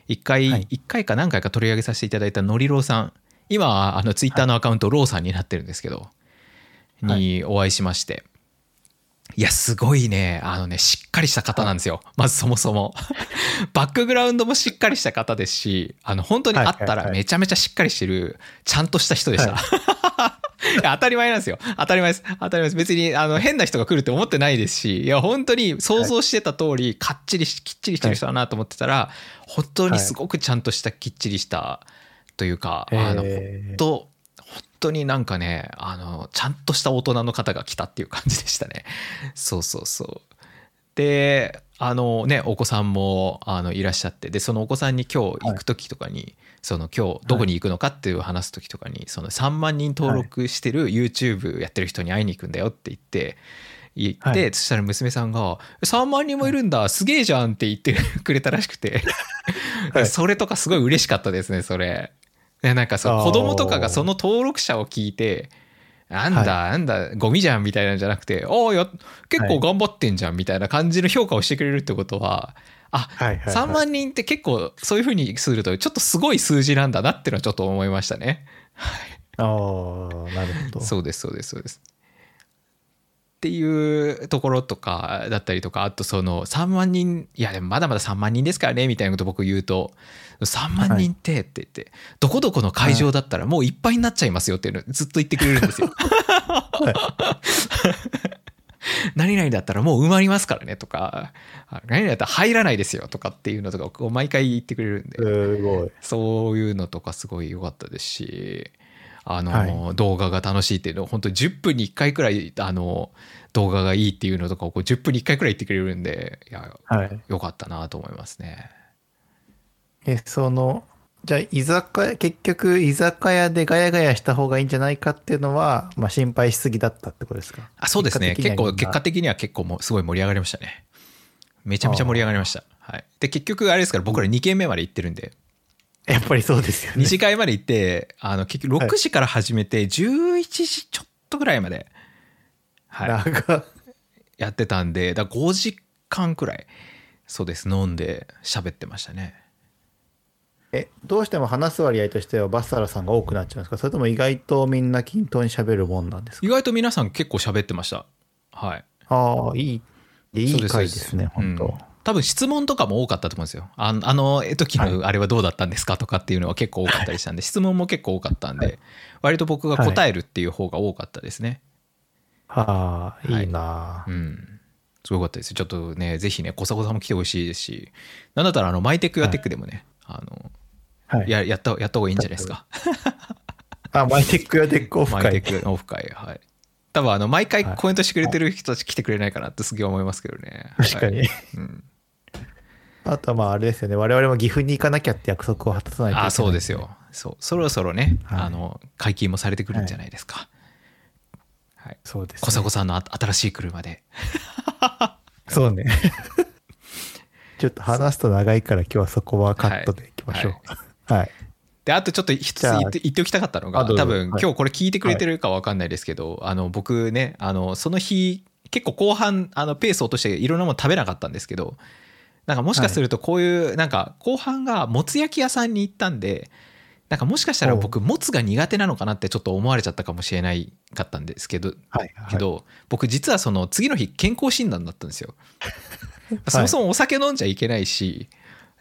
一回、はい。一回か何回か取り上げさせていただいたのりろうさん。今はあのツイッターのアカウント、ローさんになってるんですけどにお会いしまして、い、やすごいね。あのねしっかりした方なんですよ、まずそもそも。バックグラウンドもしっかりした方ですしあの本当に会ったらはいはい。はいめちゃめちゃしっかりしてるちゃんとした人でした、い。や当たり前なんですよ。当たり前です。当たり前です。別にあの変な人が来るって思ってないですしいや本当に想像してた通りかっちりしきっちりしてる人だなと思ってたら本当にすごくちゃんとしたきっちりしたというか、あのへー本当本当になんかねあのちゃんとした大人の方が来たっていう感じでしたね。そうそうそう。であのねお子さんもあのいらっしゃって。でそのお子さんに今日行く時とかに、その今日どこに行くのかっていう話す時とかに、その3万人登録してる YouTube やってる人に会いに行くんだよって言って言って、はい。そしたら娘さんが「3万人もいるんだすげえじゃん」って言ってくれたらしくて、はい。それとかすごい嬉しかったですねそれ。でなんかそう子供とかがその登録者を聞いてなんだ、なんだゴミじゃんみたいなんじゃなくて「おおや結構頑張ってんじゃん」みたいな感じの評価をしてくれるってことはあはいはいはい。3万人って結構そういうふうにするとちょっとすごい数字なんだなっていうのはちょっと思いましたね。ああなるほど。そうですそうですそうです。っていうところとかだったりとかあとその3万人いやでもまだまだ3万人ですからねみたいなこと僕言うと3万人ってって言って、どこどこの会場だったらもういっぱいになっちゃいますよっていうのずっと言ってくれるんですよ。何々だったらもう埋まりますからねとかあ何々だったら入らないですよとかっていうのとかを毎回言ってくれるんですごい。そういうのとかすごい良かったですしあの、は動画が楽しいっていうのを本当に10分に1回くらいあの動画がいいっていうのとかをこう10分に1回くらい言ってくれるんでいやはい。良かったなと思いますね。えそのじゃあ居酒屋結局居酒屋でガヤガヤした方がいいんじゃないかっていうのは、まあ、心配しすぎだったってことですか？あそうですね。結構結果的的には結構もうすごい盛り上がりましたね。めちゃめちゃ盛り上がりました。はい、で結局あれですから僕ら2軒目まで行ってるんで。やっぱりそうですよね。2次会まで行ってあの結局6時から始めて11時ちょっとぐらいまで、はい、長やってたんでだから5時間くらいそうです飲んで喋ってましたねえどうしても話す割合としてはバッサラさんが多くなっちゃうんですか？それとも意外とみんな均等に喋るもんなんですか？意外と皆さん結構喋ってました。はい。ああいいいい回ですね本当、多分質問とかも多かったと思うんですよ。ああの時のあれはどうだったんですかとかっていうのは結構多かったりしたんで、質問も結構多かったんで、割と僕が答えるっていう方が多かったですね。はあ、はいいい。な、うん。すごかったです。ちょっとね、ぜひね、小迫さんも来てほしいですし、なんだったら、あの、マイテックやテックでもね、あの、はい。や、やった、やった方がいいんじゃないですか。あ、マイテックやテックオフマイテ会。ックオフ会。はい。多分、あの、毎回はいコメントしてくれてる人たち来てくれないかなってすげえ思いますけどね。はい確かに。うん。あとはまああれですよね。我々も岐阜に行かなきゃって約束を果たさないといけない。あ、そうですよ。そう。そろそろね、はいあの、解禁もされてくるんじゃないですか。はい。そうです、ね。小迫さんのあ新しい車で。そうね。ちょっと話すと長いから今日はそこはカットでいきましょう。はい。で、あとちょっと一つじゃあ言って言っておきたかったのが、あどうぞ。多分はい。今日これ聞いてくれてるかわかんないですけど、あの、僕ね、あの、その日、結構後半、あの、ペース落としていろんなもの食べなかったんですけど、なんかもしかするとこういう、なんか後半がもつ焼き屋さんに行ったんで、なんかもしかしたら僕、もつが苦手なのかなってちょっと思われちゃったかもしれないかったんですけど、はい。けど、僕実はその次の日健康診断だったんですよ。そもそもお酒飲んじゃいけないし、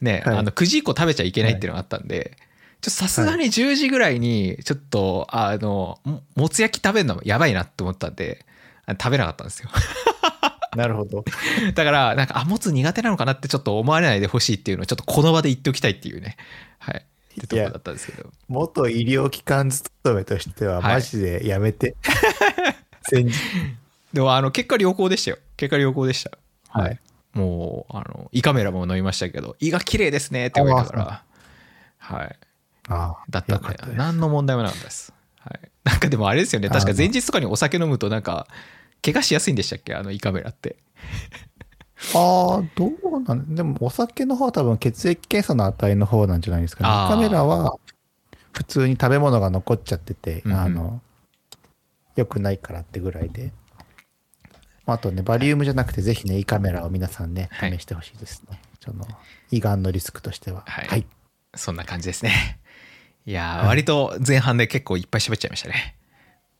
ね、はい。あの9時以降食べちゃいけないっていうのがあったんで、ちょっとさすがに10時ぐらいにちょっとあのももつ焼き食べるのやばいなって思ったんであ食べなかったんですよ。なるほど。だからなんかあもつ苦手なのかなってちょっと思われないでほしいっていうのをちょっとこの場で言っておきたいっていうね。はい。ってところだったんですけど。元医療機関勤めとしてははい。マジでやめて。先日。でもあの結果良好でしたよ。結果良好でした。はい。もうあの胃カメラも飲みましたけど胃が綺麗ですねって言われたから。はい。ああ、だったんで何の問題もなかったです、はい、なんかでもあれですよね。確か前日とかにお酒飲むとなんか怪我しやすいんでしたっけ？あの胃カメラって。ああ、どうなんでもお酒の方は多分血液検査の値の方なんじゃないですかね。カメラは普通に食べ物が残っちゃってて、うんうん。あの、良くないからってぐらいで。あとね、バリウムじゃなくてぜひね、胃カメラを皆さんね、はい。試してほしいですね。その、胃がんのリスクとしては。はい。そんな感じですね。いやー割と前半で結構いっぱい喋っちゃいましたね。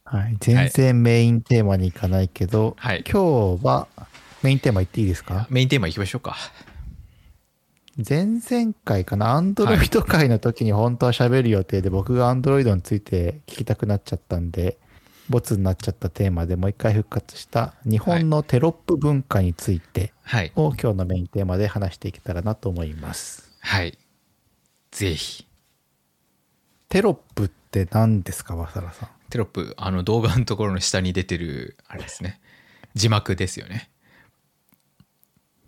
はい。全然メインテーマに行かないけど、はい。今日はメインテーマ言っていいですか？メインテーマいきましょうか。前々回かな、アンドロイド会の時に本当は喋る予定で、僕がアンドロイドについて聞きたくなっちゃったんで、ボツになっちゃったテーマでもう一回復活した日本のテロップ文化についてはいを今日のメインテーマで話していけたらなと思います。はいぜひテロップって何ですか、わさらさん？テロップあの動画のところの下に出てるあれですね字幕ですよね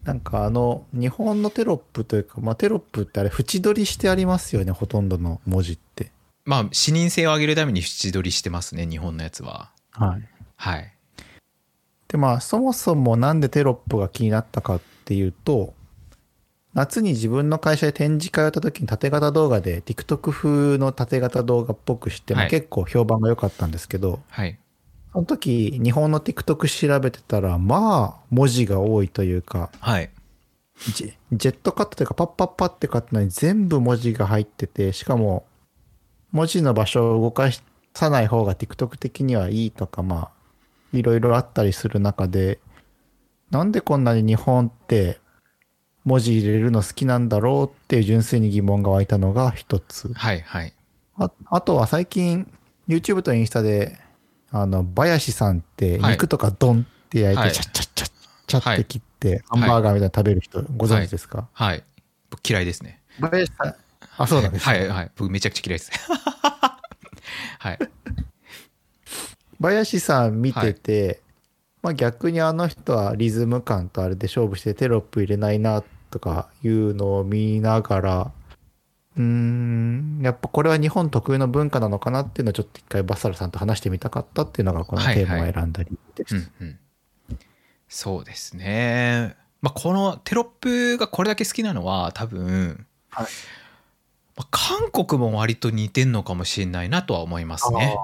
なんかあの、日本のテロップというか、まあテロップってあれ縁取りしてありますよね、ほとんどの文字って。まあ視認性を上げるために縁取りしてますね日本のやつは。はい。はい。でまあそもそもなんでテロップが気になったかっていうと夏に自分の会社で展示会をやった時に縦型動画で TikTok 風の縦型動画っぽくして、まあはい。結構評判が良かったんですけどはい。その時日本の TikTok 調べてたらまあ文字が多いというかはい。ジェジェットカットというかパッパッパってカットのに全部文字が入っててしかも文字の場所を動かさない方が TikTok 的にはいいとかまあいろいろあったりする中でなんでこんなに日本って文字入れるの好きなんだろうっていう純粋に疑問が湧いたのが一つ。はいはい。ああとは最近 YouTube とインスタであのバヤシさんってはい。肉とかドンって焼いはい。てチャッチャッチャッチャッって切ってはい。ハンバーガーみたいなの食べる人ご存知ですか、はい。僕嫌いですね。バヤシさんあそうなんです、はいはい。僕めちゃくちゃ嫌いです。はい。バヤシさん見てて、まあ逆にあの人はリズム感とあれで勝負してテロップ入れないなとかいうのを見ながらうーんやっぱこれは日本特有の文化なのかなっていうのをちょっと一回バッサルさんと話してみたかったっていうのがこのテーマを選んだ理由です。うんうん。そうですね。まあこのテロップがこれだけ好きなのは多分、はい。まあ韓国も割と似てんのかもしれないなとは思いますね。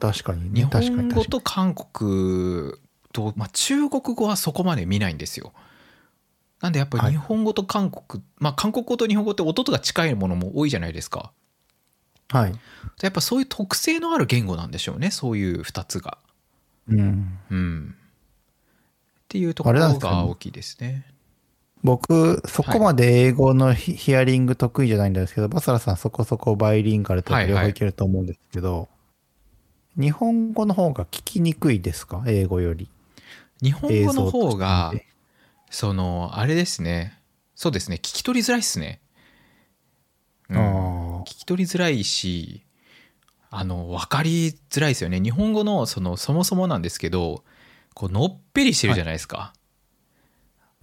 確かに日ね確か本語と韓国と、まあ、中国語はそこまで見ないんですよ。なんでやっぱりはい。日本語と韓国、まあ韓国語と日本語って音が近いものも多いじゃないですか。はい。やっぱそういう特性のある言語なんでしょうねそういう2つが。うん。うん。っていうところが大きいですね僕、そこまで英語のヒ,、ヒアリング得意じゃないんですけど、バサラさんそこそこバイリンガルと両方いけると思うんですけど、日本語の方が聞きにくいですか？英語より。日本語の方がそのあれですね。そうですね。聞き取りづらいっすね、うん。あ聞き取りづらいしあの分かりづらいですよね。日本語のそのそもそもなんですけどこうのっぺりしてるじゃないですか。ー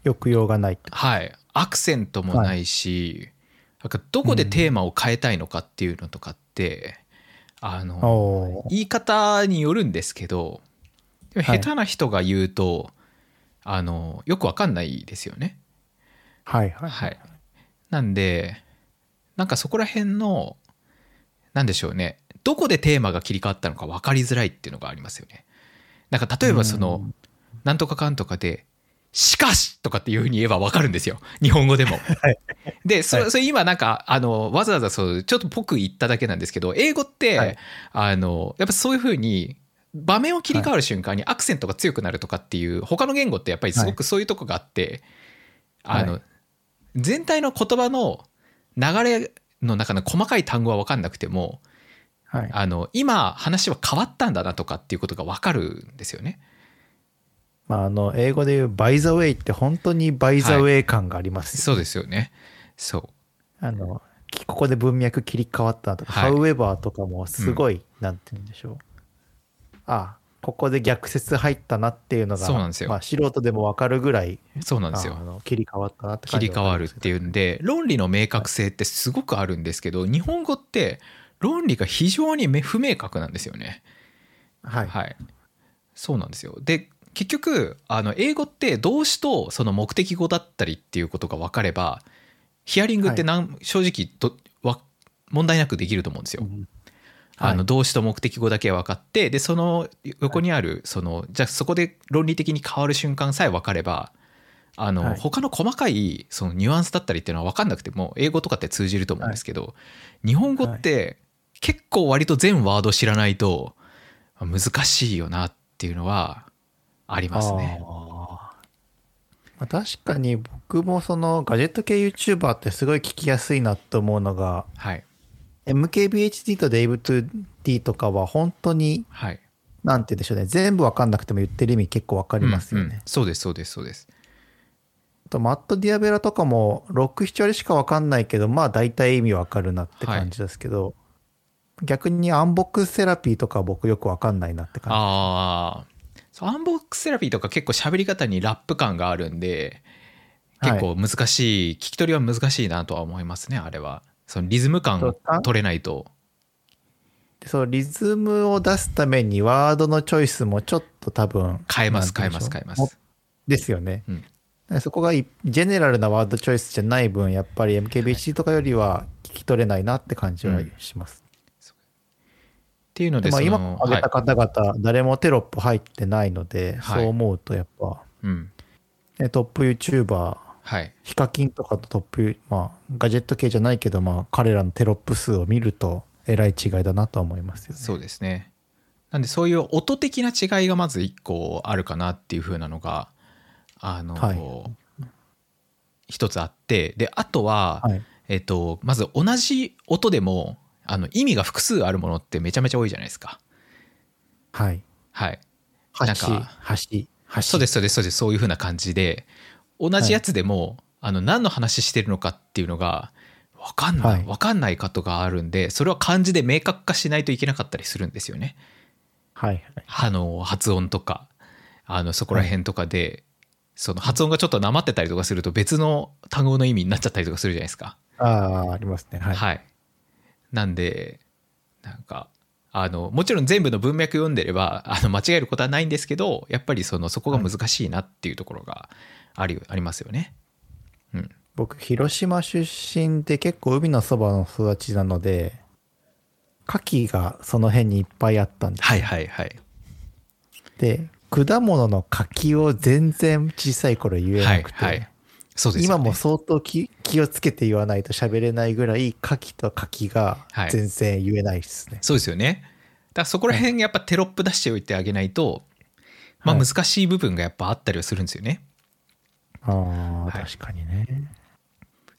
抑揚がない。はい、アクセントもないし、なんかどこでテーマを変えたいのかっていうのとかって、あのおー言い方によるんですけど下手な人が言うと、あのよくわかんないですよね。はいはい。はい、なんでなんかそこら辺のなんでしょうねどこでテーマが切り替わったのか分かりづらいっていうのがありますよね。なんか例えばその、うんなんとかかんとかで「しかし!」とかっていうふうに言えば分かるんですよ日本語でも。はいでそれ今なんかあのわざわざそうちょっと僕言っただけなんですけど英語って、はいあのやっぱそういうふうに場面を切り替わる瞬間にアクセントが強くなるとかっていう他の言語ってやっぱりすごくそういうとこがあって、はいあの全体の言葉の流れの中の細かい単語は分かんなくてもはい。あの今話は変わったんだなとかっていうことが分かるんですよね。まあ、あの、英語で言う by the way って本当に by the way 感がありますよそうですよね。そうあの、きここで文脈切り替わったとか、はい however とかもすごい、なんて言うんでしょう。あここで逆説入ったなっていうのが、そうなんですよまあ、素人でもわかるぐらい、そうなんですよあ。の切り替わったなって切感じり替わるっていうんで論理の明確性ってすごくあるんですけど日本語って論理が非常にめ不明確なんですよね。はい。はい、そうなんですよで結局あの英語って動詞とその目的語だったりっていうことが分かればヒアリングってなん、正直とわ問題なくできると思うんですよ。うん。あのはい。動詞と目的語だけ分かってでその横にあるそのじゃあそこで論理的に変わる瞬間さえ分かればあのはい。他の細かいそのニュアンスだったりっていうのは分かんなくても英語とかって通じると思うんですけど日本語って結構割と全ワード知らないと難しいよなっていうのはありますね。まあ確かに僕もそのガジェット系 YouTuber ってすごい聞きやすいなと思うのがはい、MKBHD と Dave2D とかは本当にはい、なんて言うんでしょうね。全部わかんなくても言ってる意味結構わかりますよね。うんうん。そうですそうですそうです。あと Matt D'Avella とかも67割しかわかんないけどまあ大体意味わかるなって感じですけど、逆に Unbox Therapy とかは僕よくわかんないなって感ああそう Unbox Therapy とか結構喋り方にラップ感があるんで結構難しい、聞き取りは難しいなとは思いますねあれは。そのリズム感を取れないと。じ。そうリズムを出すためにワードのチョイスもちょっと多分変えます変えます変えまもすですよね。うん。そこがい general な word choice じゃない分やっぱり MKBHD とかよりは聞き取れないなって感じはします。っていうのででまあ、今挙げた方々、誰もテロップ入ってないので、はい。そう思うとやっぱ、うん。ね、トップ YouTuber はい。ヒカキンとかとトップ、まあ、ガジェット系じゃないけど、まあ、彼らのテロップ数を見ると、えらい違いだなとは思いますよね。そうですね。なんでそういう音的な違いがまず一個あるかなっていう風なのがあの、はい。一つあってであとは、はい。えっとまず同じ音でもあの意味が複数あるものってめちゃめちゃ多いじゃないですかはい。はい橋、なん橋か、橋。そうですそうですそうですそういう風な感じで同じやつでも、あの何の話してるのかっていうのが分かんない、はい分かんないことがあるんでそれは漢字で明確化しないといけなかったりするんですよね。はい。あの発音とかあのそこら辺とかで、その発音がちょっとなまってたりとかすると別の単語の意味になっちゃったりとかするじゃないですか。ああ、ありますね。はい。はい、なんでなんかあのもちろん全部の文脈読んでればあの間違えることはないんですけどやっぱりそのそこが難しいなっていうところがあり,、ありますよね。うん、僕、広島出身で結構海のそばの育ちなので、牡蠣がその辺にいっぱいあったんです。はいはいはい。で、果物の柿を全然小さい頃言えはないくて、はい。そうですよね。今も相当気気をつけて言わないと喋れないぐらい牡蠣と柿がはい全然言えないですね。そうですよね。だからそこら辺やっぱテロップ出しておいてあげないと、まあはい難しい部分がやっぱあったりはするんですよね。ああ、はい確かにね。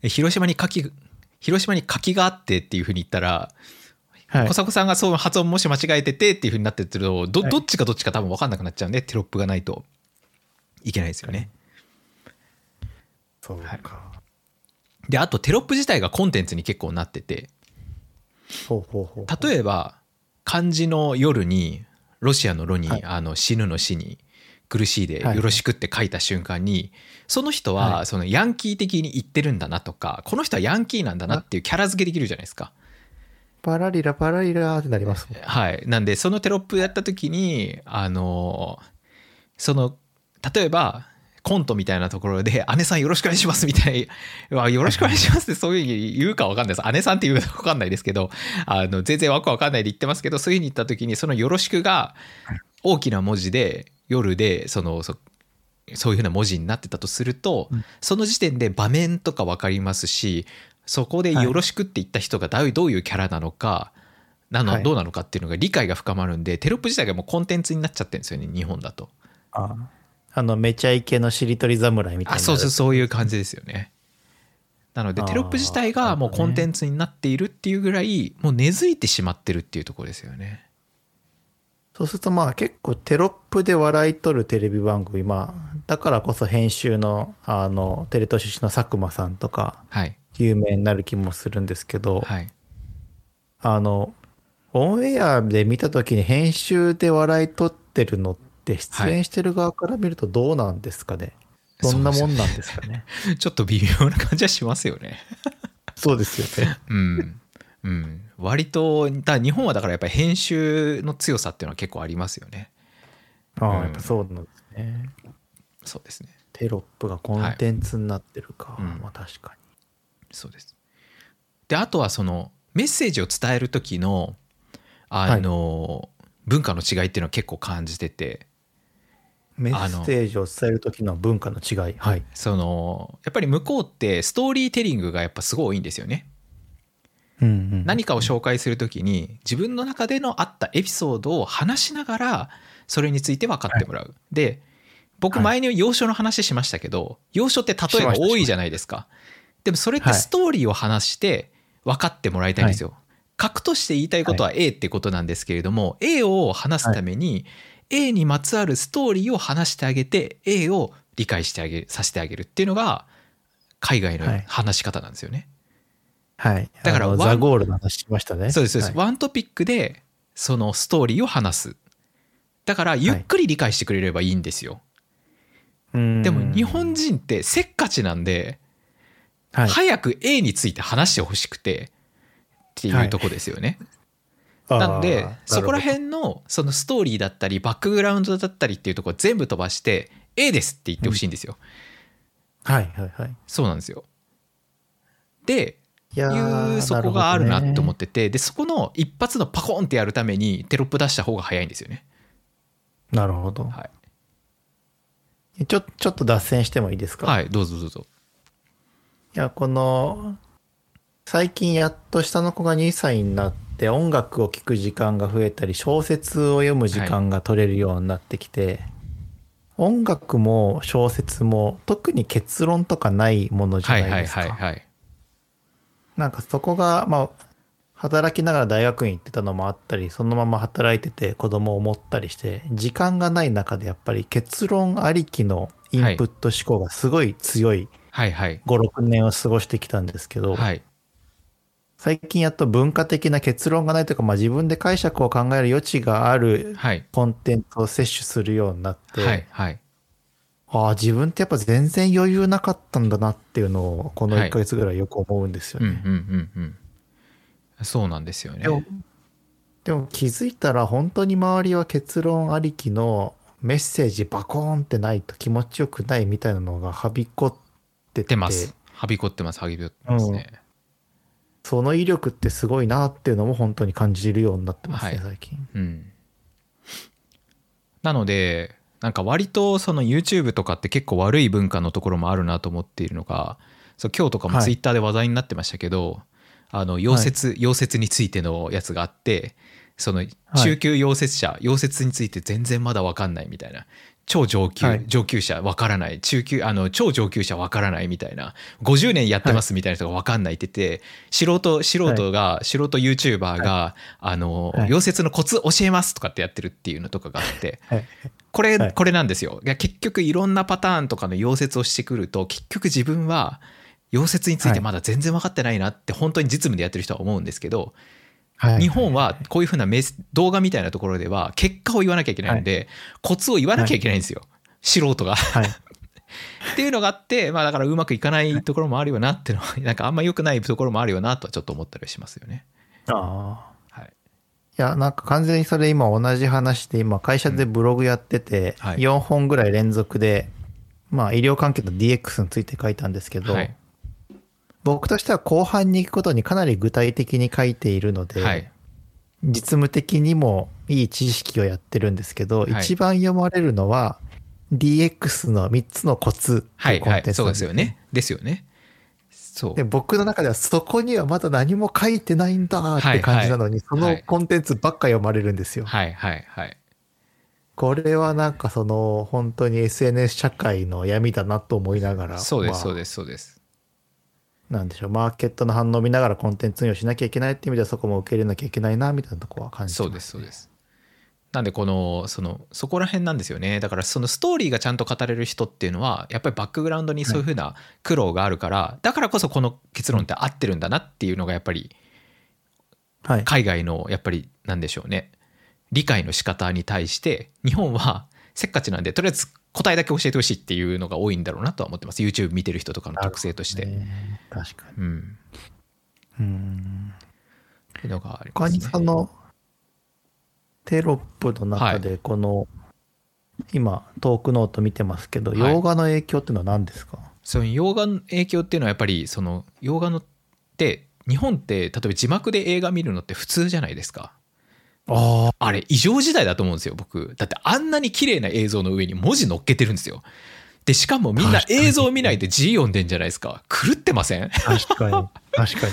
え広島に柿広島に柿があってっていうふうに言ったら、はい小。迫さんがそう発音もし間違えててっていうふうになってるとどはいどっちかどっちか多分分かんなくなっちゃうんでテロップがないといけないですよね。そうはいか。であとテロップ自体がコンテンツに結構なっててほうほうほう。例えば漢字の夜にロシアの「ロ」に、はいあの死ぬの死に苦しいではいよろしくって書いた瞬間にその人ははいそのヤンキー的に言ってるんだなとかこの人はヤンキーなんだなっていうキャラ付けできるじゃないですか。パラリラパラリラってなります。はい、なんでそのテロップやった時にあのその例えばコントみたいなところで「姉さんよろしくお願いします」みたいな「よろしくお願いします」ってそういうふうに言うか分かんないです。姉さんって言うか分かんないですけどあの全然わく分かんないで言ってますけどそういうふうに言った時にその「よろしく」が大きな文字で夜でそのそそういうふうな文字になってたとすると、うん。その時点で場面とか分かりますしそこで「よろしく」って言った人がどういうどういうキャラなのか、なのはい。どうなのかっていうのが理解が深まるんでテロップ自体がもうコンテンツになっちゃってるんですよね日本だと。ああの、めちゃイケのしりとり侍みたいな。あそうそうそういう感じですよね。なのでテロップ自体がもうコンテンツになっているっていうぐらいもう根付いてしまってるっていうところですよね。そうするとまあ結構テロップで笑い取るテレビ番組、まあ、だからこそ編集の、あの、テレ東出身の佐久間さんとか、はい有名になる気もするんですけど、はい。あの、オンエアで見た時に編集で笑い取ってるのって出演してる側から見るとどうなんですかね、どんなもんなんですかねちょっと微妙な感じはしますよね。そうですよね。うん。うん、割とだ日本はだからやっぱり編集の強さっていうのは結構ありますよね。ああ、うんやっぱそうなんですね。そうですね。テロップがコンテンツになってるか。うんまあ確かそうです。であとはそのメッセージを伝える時のあの、文化の違いっていうのは結構感じてて、に。メッセージを伝える時の文化の違い。はい。そのやっぱり向こうってストーリーテリングがやっぱすごい多いんですよね。うんうん。何かを紹介する時に自分の中でのあったエピソードを話しながらそれについて分かってもらう。で僕はい前に要所の話しましたけど、要所って例えば多いじゃないですか。でもそれってはいストーリーを話して分かってもらいたいんですよ。核として言いたいことは A ってことなんですけれども、A を話すために A にまつわるストーリーを話してあげて A を理解してあげさせてあげるっていうのが海外のはい。話し方なんですよね。はい。だからワンザゴールの話しましたね。そうですそうです、はい。ワントピックでそのストーリーを話す。だからゆっくり理解してくれればいいんですよ、うん。でも日本人ってせっかちなんで、はい。早く A について話してほしくてっていうとこですよね、なのでそこら辺のそのストーリーだったりバックグラウンドだったりっていうところ全部飛ばして A ですって言ってほしいんですよ、ほどはいはいはい。そうなんですよ。でいうそこがあるなって思っるててでそこの一発のパコーンってやるためにテロップ出した方が早いんですよね。なるほど。はい。ちょちょっと脱線してもいいですか？はいどうぞどうぞ。いや、この、最近やっと下の子が2歳になって音楽を聴く時間が増えたり、小説を読む時間が取れるようになってきて、音楽も小説も特に結論とかないものじゃはいはいないですか。はいはいなんかそこが、まあ、働きながら大学院行ってたのもあったり、そのまま働いてて子供を持ったりして、時間がない中でやっぱり結論ありきのインプット思考がすごい強いはいはい。5、6年を過ごしてきたんですけど、はい最近やっと文化的な結論がないというか、まあ、自分で解釈を考える余地があるはい。コンテンツを摂取するようになって、はいはい。ああ、自分ってやっぱ全然余裕なかったんだなっていうのを、このはい。1ヶ月ぐらいよく思うんですよね。うんうんうんうん。そうなんですよね。でも気づいたら本当に周りは結論ありきのメッセージバコーンってないと気持ちよくないみたいなのがはびこってて。出ます。はびこってます。はびこってますね、その威力ってすごいなっていうのも本当に感じるようになってますね、はい。最近。うん。なのでなんか割とその YouTube とかって結構悪い文化のところもあるなと思っているのがそう今日とかもはい。Twitter で話題になってましたけど、あの溶接、溶接についてのやつがあってその中級溶接者、溶接について全然まだ分かんないみたいな超上級、はい。上級者わからない中級あの超上級者わからないみたいな50年やってますみたいな人がわかんないって言って、素人素人が、素人 YouTuber が、あの、はい。溶接のコツ教えますとかってやってるっていうのとかがあってはい。これ、はい。これなんですよ。結局いろんなパターンとかの溶接をしてくると結局自分は溶接についてまだ全然分かってないなって本当に実務でやってる人は思うんですけど、はい。日本はこういうふうなメス動画みたいなところでは結果を言わなきゃいけないので、コツを言わなきゃいけないんですよ、素人が。はい。っていうのがあってまあだからうまくいかないところもあるよなっていうのは なんかあんま良くないところもあるよなとはちょっと思ったりしますよね。ああ。はい、いや、なんか完全にそれ今同じ話で、今会社でブログやってて、はい4本ぐらい連続で、まあ医療関係の DX について書いたんですけど、はい僕としては後半に行くことにかなり具体的に書いているので、はい実務的にもいい知識をやってるんですけど、はい一番読まれるのは DX の3つのコツってはいいうコンテンツはいそうなんですよね。ですよね。そうで僕の中ではそこにはまだ何も書いてないんだって感じなのに、そのコンテンツばっか読まれるんですよ。はいはいはいこれはなんかその本当に SNS 社会の闇だなと思いながら、まあそうですそうですそうです。なんでしょう、マーケットの反応を見ながらコンテンツ運用しなきゃいけないっていう意味ではそこも受け入れなきゃいけないなみたいなところは感じてます、そうですそうです。なんでこのそのそこら辺なんですよねだからそのストーリーがちゃんと語れる人っていうのはやっぱりバックグラウンドにそういうふうな苦労があるから、だからこそこの結論って合ってるんだなっていうのがやっぱりはい。海外のやっぱりなんでしょうね理解の仕方に対して日本はせっかちなんでとりあえず答えだけ教えてほしいっていうのが多いんだろうなとは思ってます。YouTube 見てる人とかの特性として、ね。確かに。うん。うん。っていうのがありますね。そのテロップの中でこの、今トークノート見てますけど、はい。洋画の影響っていうのは何ですか？その洋画の影響っていうのはやっぱりその洋画のって日本って例えば字幕で映画見るのって普通じゃないですかああれ異常時代だと思うんですよ僕。だってあんなに綺麗な映像の上に文字載っけてるんですよ。でしかもみんな映像見ないで字読んでんじゃないですか。狂ってません？あ、確かに。確かに。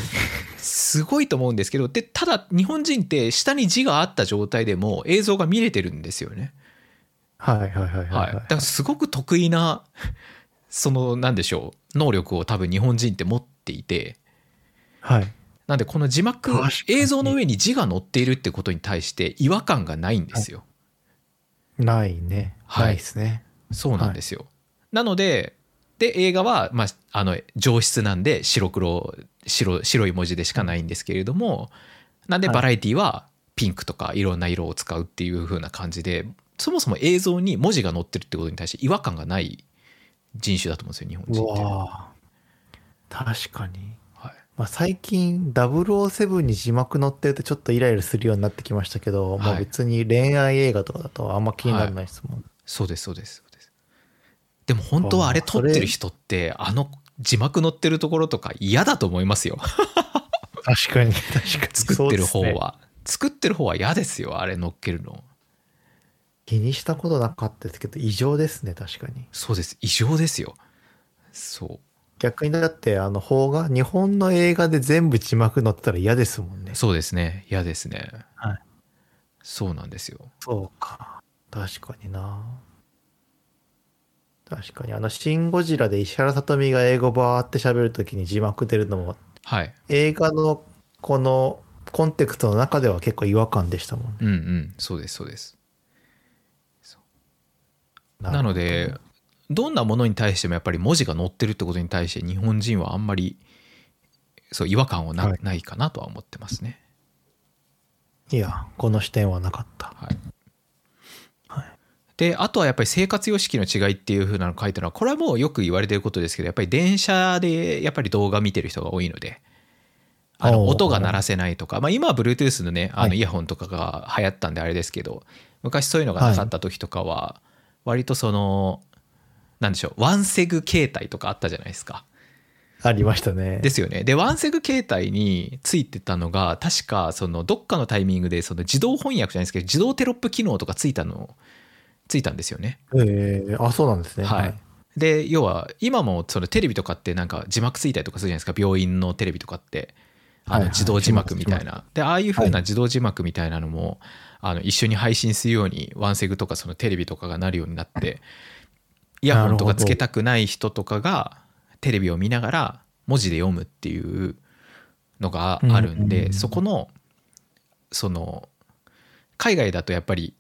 すごいと思うんですけどでただ日本人って下に字があった状態でも映像が見れてるんですよね。はいはいはいはい、はい、はい。だからすごく得意なそのなんでしょう能力を多分日本人って持っていて。はい。なんでこの字幕映像の上に字が載っているってことに対して違和感がないんですよ。ないね。はいないですね。そうなんですよ。なのでで映画は、まあ、あの上質なんで白黒白白い文字でしかないんですけれどもなんではいバラエティはピンクとかいろんな色を使うっていう風な感じでそもそも映像に文字が載ってるってことに対して違和感がない人種だと思うんですよ日本人うって。確かに。はいまあ、最近007に字幕載ってるとちょっとイライラするようになってきましたけど、はい。まあ別に恋愛映画とかだとあんま気にならないですもん。そうですそうですそうです。でも本当はあれ撮ってる人ってあの字幕載ってるところとか嫌だと思いますよ。確かに確かに。作ってる方そうですね。は、作ってる方は嫌ですよあれ乗っけるの。気にしたことなかったですけど異常ですね確かに。そうです異常ですよ。そう逆にだってあの邦画日本の映画で全部字幕載ってたら嫌ですもんね。そうですね嫌ですねはい。そうなんですよそうか。確かにな。確かにあの「シン・ゴジラ」で石原さとみが英語バーって喋るときに字幕出るのもはい映画のこのコンテクストの中では結構違和感でしたもんね。うんうんそうですそうですなのでどんなものに対してもやっぱり文字が載ってるってことに対して日本人はあんまりそう違和感はな,、はい。ないかなとは思ってますね。いや、この視点はなかった。はい。はい。であとはやっぱり生活様式の違いっていう風なの書いてるのはこれはもうよく言われてることですけどやっぱり電車でやっぱり動画見てる人が多いのであの音が鳴らせないとか、まあ、今は Bluetooth のねあはい。のイヤホンとかが流行ったんであれですけど昔そういうのがなかった時とかは割とそのなんでしょうワンセグ携帯とかあったじゃないですか。ありましたね。ですよね。でワンセグ携帯についてたのが確かそのどっかのタイミングでその自動翻訳じゃないですけど自動テロップ機能とかついたのついたんですよね。えーあ、そうなんですね。はい。で要は今もそのテレビとかってなんか字幕ついたりとかするじゃないですか病院のテレビとかってあの自動字幕みたいな、でああいう風な自動字幕みたいなのも、あの一緒に配信するようにワンセグとかそのテレビとかがなるようになってイヤホンとかつけたくない人とかがテレビを見ながら文字で読むっていうのがあるんで、そこのその海外だとやっぱり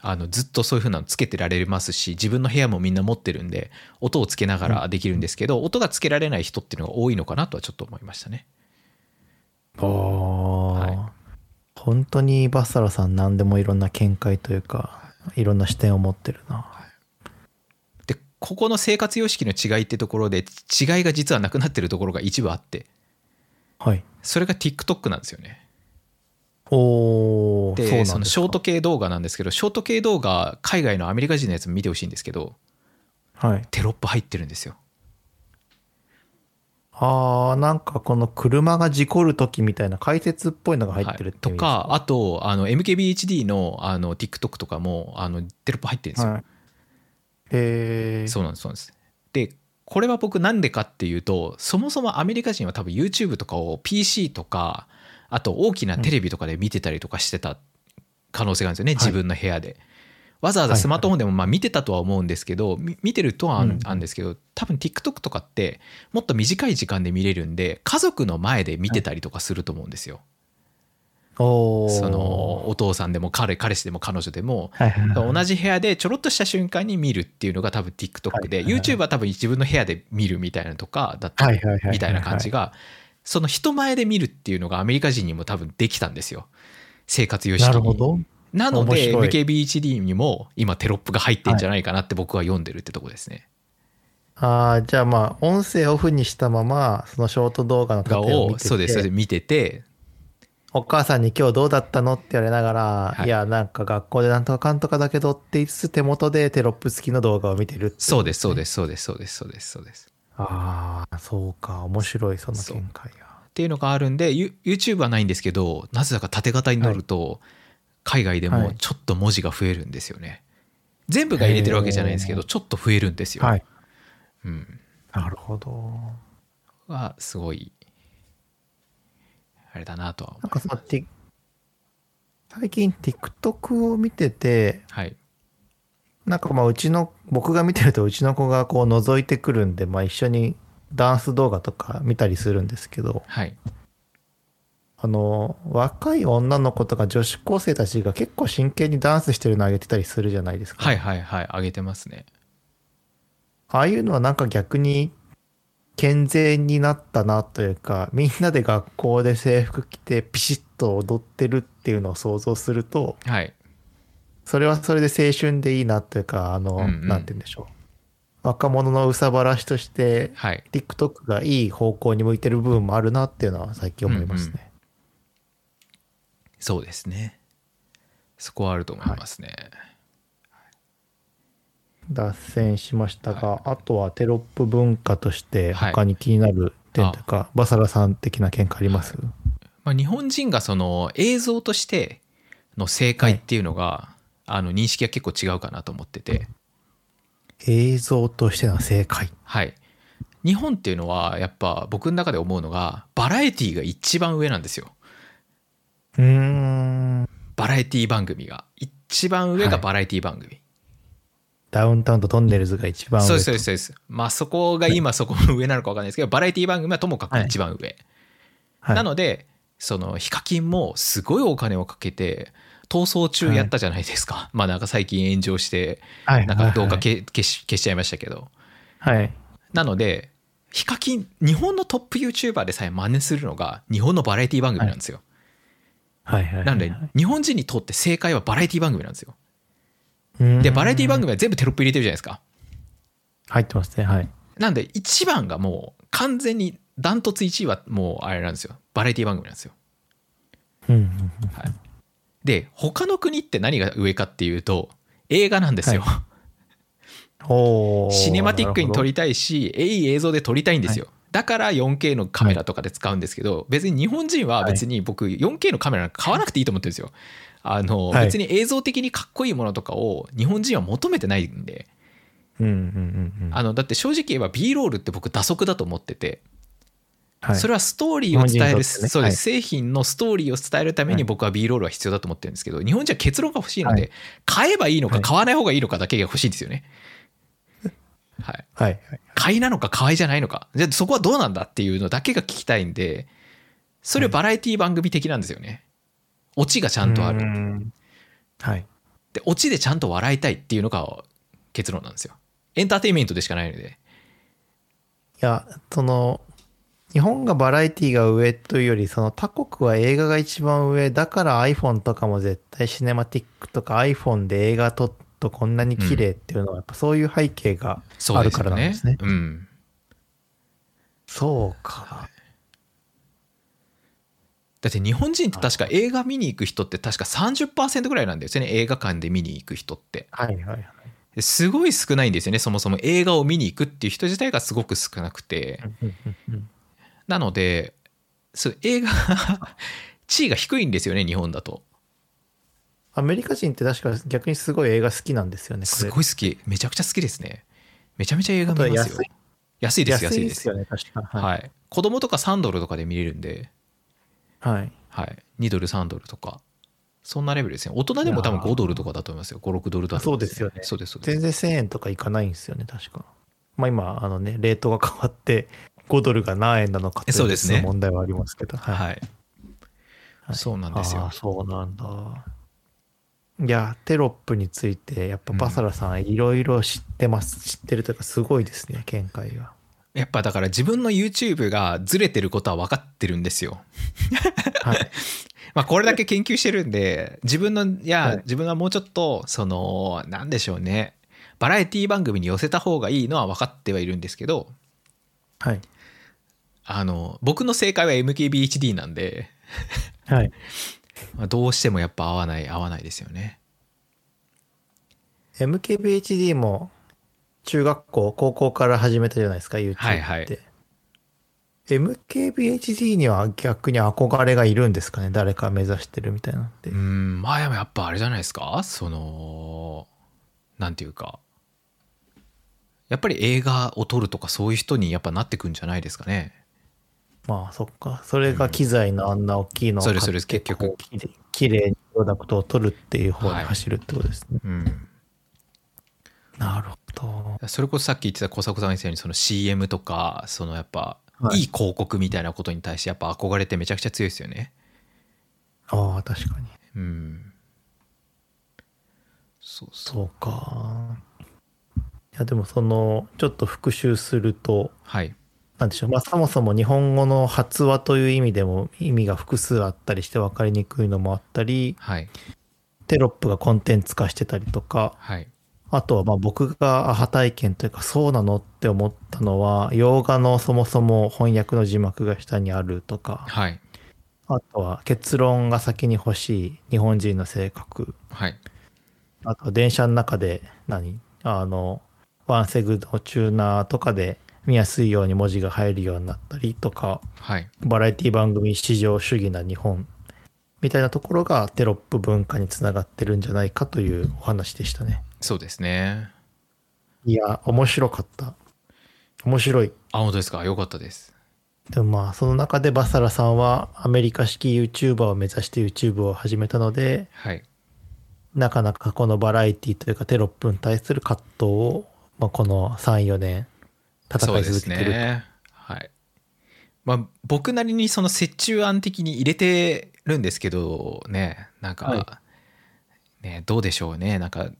あのずっとそういう風なのつけてられますし自分の部屋もみんな持ってるんで音をつけながらできるんですけど、音がつけられない人っていうのが多いのかなとはちょっと思いましたね。ああ、は本当にバッサラさん何でもいろんな見解というかいろんな視点を持ってるな。でここの生活様式の違いってところで違いが実はなくなってるところが一部あって。はい。それが TikTok なんですよね。おでそのショート系動画なんですけどショート系動画海外のアメリカ人のやつも見てほしいんですけどはい。テロップ入ってるんですよ。あーなんかこの車が事故る時みたいな解説っぽいのが入ってるってはい。とかあとあの MKBHD のあの TikTok とかもあのテロップ入ってるんですよ。はいえー、そうなんですそうなんです。でこれは僕なんでかっていうとそもそもアメリカ人は多分 YouTube とかを PC とかあと大きなテレビとかで見てたりとかしてた可能性があるんですよね、はい自分の部屋で。わざわざスマートフォンでもまあ見てたとは思うんですけど、み見てるとはあうんんあんですけど多分 TikTok とかってもっと短い時間で見れるんで家族の前で見てたりとかすると思うんですよ。そのお父さんでも彼彼氏でも彼女でもはいはいはい。同じ部屋でちょろっとした瞬間に見るっていうのが多分 TikTok ではいはいはい。YouTube は多分自分の部屋で見るみたいなのとかだったりみたいな感じがその人前で見るっていうのがアメリカ人にも多分できたんですよ。生活様式に。なるほど。なので MKBHD にも今テロップが入ってんじゃないかなって僕は読んでるってとこですね。ああじゃあまあ音声オフにしたままそのショート動画のを見てて。をそうですそれで見ててお母さんに今日どうだったの？って言われながら、はい。い、やなんか学校でなんとかかんとかだけどって言いつつ手元でテロップ付きの動画を見てるってそうですそうですそうですそうですそうですそうです。ああそうか面白いその見解がっていうのがあるんで You- YouTube はないんですけどなぜだか縦型に乗ると海外でもちょっと文字が増えるんですよね。全部が入れてるわけじゃないんですけどちょっと増えるんですよ。はい。うん、なるほど。はすごいあれだなとは思なんかその Tik- 最近 TikTok を見ててう。はいなんかまあうちの僕が見てるとうちの子がこう覗いてくるんでまあ一緒にダンス動画とか見たりするんですけどはいあの若い女の子とか女子高生たちが結構真剣にダンスしてるのあげてたりするじゃないですか、はいはいはい上げてますね。ああいうのはなんか逆に健全になったなというかみんなで学校で制服着てピシッと踊ってるっていうのを想像するとはいそれはそれで青春でいいなというかあの、うんうんなんて言うんでしょう若者の憂さ晴らしとしてはい TikTok がいい方向に向いてる部分もあるなっていうのは最近思いますね。そうですね。そこはあると思いますね。脱線しましたが、あとはテロップ文化としてはい。他に気になる点というか、バサラさん的な見解あります、まあ、日本人がその映像としての正解っていうのが、あの認識が結構違うかなと思ってて、映像としての正解。はい、日本っていうのはやっぱ僕の中で思うのがバラエティーが一番上なんですよ。うーん。バラエティ番組が。一番上がバラエティ番組、ダウンタウンとトンネルズが一番上そうですそうですそうです。まあそこが今そこの上なのか分かんないですけどバラエティ番組はともかく一番上、はい。なのでそのヒカキンもすごいお金をかけて逃走中やったじゃないですか、まあなんか最近炎上してはいなんか動画消し消しちゃいましたけど。はい。なのでヒカキン日本のトップ YouTuber でさえ真似するのが日本のバラエティ番組なんですよ、はい。はい。はい。なので日本人にとって正解はバラエティ番組なんですよ。うんでバラエティ番組は全部テロップ入れてるじゃないですか。入ってますね。はい。なんで一番がもう完全にダントツ1位はもうあれなんですよ。バラエティ番組なんですよ。うん。うんうんで他の国って何が上かっていうと映画なんですよ、おー。シネマティックに撮りたいしいい映像で撮りたいんですよ、だから 4K のカメラとかで使うんですけど、別に日本人は別に僕 4K のカメラなんか買わなくていいと思ってるんですよあの、はい。別に映像的にかっこいいものとかを日本人は求めてないんで。ほどうんうんうんうん。あのだって正直言えば B ロールって僕打足だと思ってて。はい。それはストーリーを伝える、ね。そうです、は製品のストーリーを伝えるためにはい。僕は B ロールは必要だと思ってるんですけど、日本人は結論が欲しいので、は買えばいいのかはい。買わない方がいいのかだけが欲しいんですよね。はい。はいはい。買いなのか買いじゃないのか。じゃあそこはどうなんだっていうのだけが聞きたいんで、それバラエティ番組的なんですよね。オチがちゃんとある。るはいで、オチでちゃんと笑いたいっていうのが結論なんですよ。エンターテインメントでしかないので。いやその日本がバラエティが上というよりその他国は映画が一番上だから iPhone とかも絶対シネマティックとか iPhone で映画撮っとこんなに綺麗っていうのはやっぱそういう背景があるからなんですね。うん。そうか。だって日本人って確か映画見に行く人って確か30%ぐらいなんですよね。映画館で見に行く人って。はいはいはい。すごい少ないんですよねそもそも映画を見に行くっていう人自体がすごく少なくて。なのでそう映画 地位が低いんですよね日本だと。アメリカ人って確か逆にすごい映画好きなんですよね。すごい好き。めちゃくちゃ好きですね。めちゃめちゃ映画見ますよ。あと安いです安いで安いですすよね、確か。はい、い。子供とか3ドルとかで見れるんで、はい。はい、2ドル3ドルとかそんなレベルですね大人でも多分いやー5ドルとかだと思いますよ56ドルだと思いますそうですよねそうですそうです全然1000円とかいかないんですよね、確か。まあ今、あのね、レートが変わって5ドルが何円なのかっていそう問題はありますけど。はい。はい、はいそうなんですよああ、そうなんだ。いや、テロップについて、やっぱバサラさん、いろいろ知ってます。知ってるというか、すごいですね、見解が。やっぱだから自分の YouTube がずれてることは分かってるんですよ。はい。まあこれだけ研究してるんで自分のいや、はい自分はもうちょっとそのなんでしょうねバラエティ番組に寄せた方がいいのは分かってはいるんですけどはい。あの僕の正解は MKBHD なんで、はい。まあ、どうしてもやっぱ合わない合わないですよね。MKBHD も中学校、高校から始めたじゃないですか、YouTube って。はいはい MKBHD には逆に憧れがいるんですかね誰か目指してるみたいなんで。うんまあやっぱあれじゃないですか？そのなんていうかやっぱり映画を撮るとかそういう人にやっぱなってくんじゃないですかね。まあそっか。それが機材のあんな大きいのをそうです買ってそうです結局こうきれい綺麗にプロダクトを取るっていう方にはい走るってことですね。うんなるほど。それこそさっき言ってた小迫さんが言ったようにその CM とかそのやっぱ、はいい、い広告みたいなことに対してやっぱ憧れってめちゃくちゃ強いですよね。ああ、確かに。うん。そうそう。そうか。いや、でもその、ちょっと復習すると、はい。なんでしょう。まあそもそも日本語の発話という意味でも意味が複数あったりして分かりにくいのもあったり、はい。テロップがコンテンツ化してたりとか、はい。あとはまあ僕がアハ体験というかそうなのって思ったのは洋画のそもそも翻訳の字幕が下にあるとかはい。あとは結論が先に欲しい日本人の性格はい。あとは電車の中で何？あのワンセグのチューナーとかで見やすいように文字が入るようになったりとかはい。バラエティ番組至上主義な日本みたいなところがテロップ文化につながってるんじゃないかというお話でしたね。そうですね。いや、面白かった。面白い。あ、本当ですか？よかったです。でもまあ、その中でバサラさんはアメリカ式 YouTuber を目指して YouTube を始めたので、はい。なかなかこのバラエティというかテロップに対する葛藤を、まあ、この3、4年戦いそうです続けてる。ね。はい。まあ、僕なりにその折衷案的に入れてるんですけどね、なんか、はね、どうでしょうね。なんか、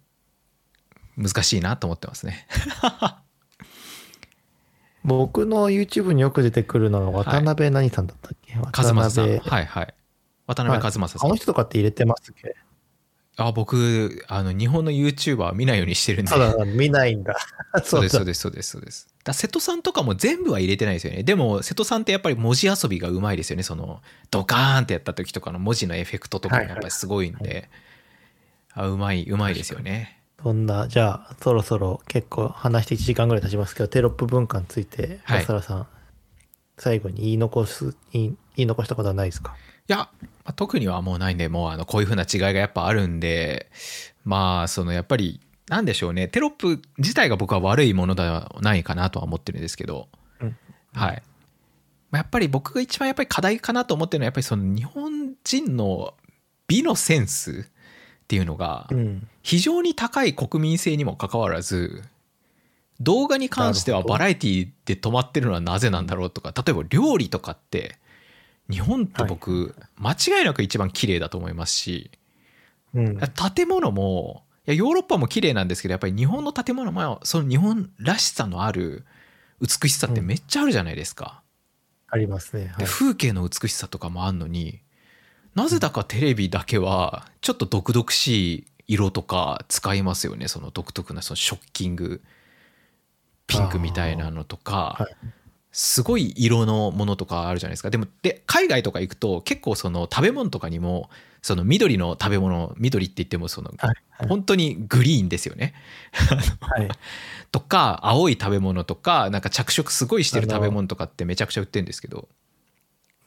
難しいなと思ってますね。僕の YouTube によく出てくるのが渡辺何さんだったっけ、和正さん。渡辺はいはい。渡辺和正さん。あの人とかって入れてますっけ？あ僕あの日本の YouTuber は見ないようにしてるんで。そうだ、見ないんだ。そうですそうだですそうですそうです。だ瀬戸さんとかも全部は入れてないですよね。でも瀬戸さんってやっぱり文字遊びがうまいですよね。そのドカーンってやった時とかの文字のエフェクトとかもやっぱりすごいんで、あうまいうまいですよね。そんな、じゃあ、そろそろ結構話して1時間ぐらい経ちますけど、テロップ文化について、はいバサラさん、最後に言い残す、言い言い残したことはないですか？いや、まあ特にはもうないんでもうあのこういう風な違いがやっぱあるんでまあそのやっぱりなんでしょうね。テロップ自体が僕は悪いものではないかなとは思ってるんですけど、うん。はい。まあやっぱり僕が一番やっぱり課題かなと思ってるのはやっぱりその日本人の美のセンスっていうのがうん。非常に高い国民性にもかかわらず動画に関してはバラエティで止まってるのはなぜなんだろうとか例えば料理とかって日本って僕間違いなく一番綺麗だと思いますしうん。建物もいやヨーロッパも綺麗なんですけどやっぱり日本の建物もその日本らしさのある美しさってめっちゃあるじゃないですか。ありますね。はい。で風景の美しさとかもあんのになぜだかテレビだけはちょっと毒々しい色とか使いますよねその独特なそのショッキングピンクみたいなのとか、はいすごい色のものとかあるじゃないですか。でもで海外とか行くと結構その食べ物とかにもその緑の食べ物緑って言ってもそのはい。はい。本当にグリーンですよね。はい。とか青い食べ物とかなんか着色すごいしてる食べ物とかってめちゃくちゃ売ってるんですけど。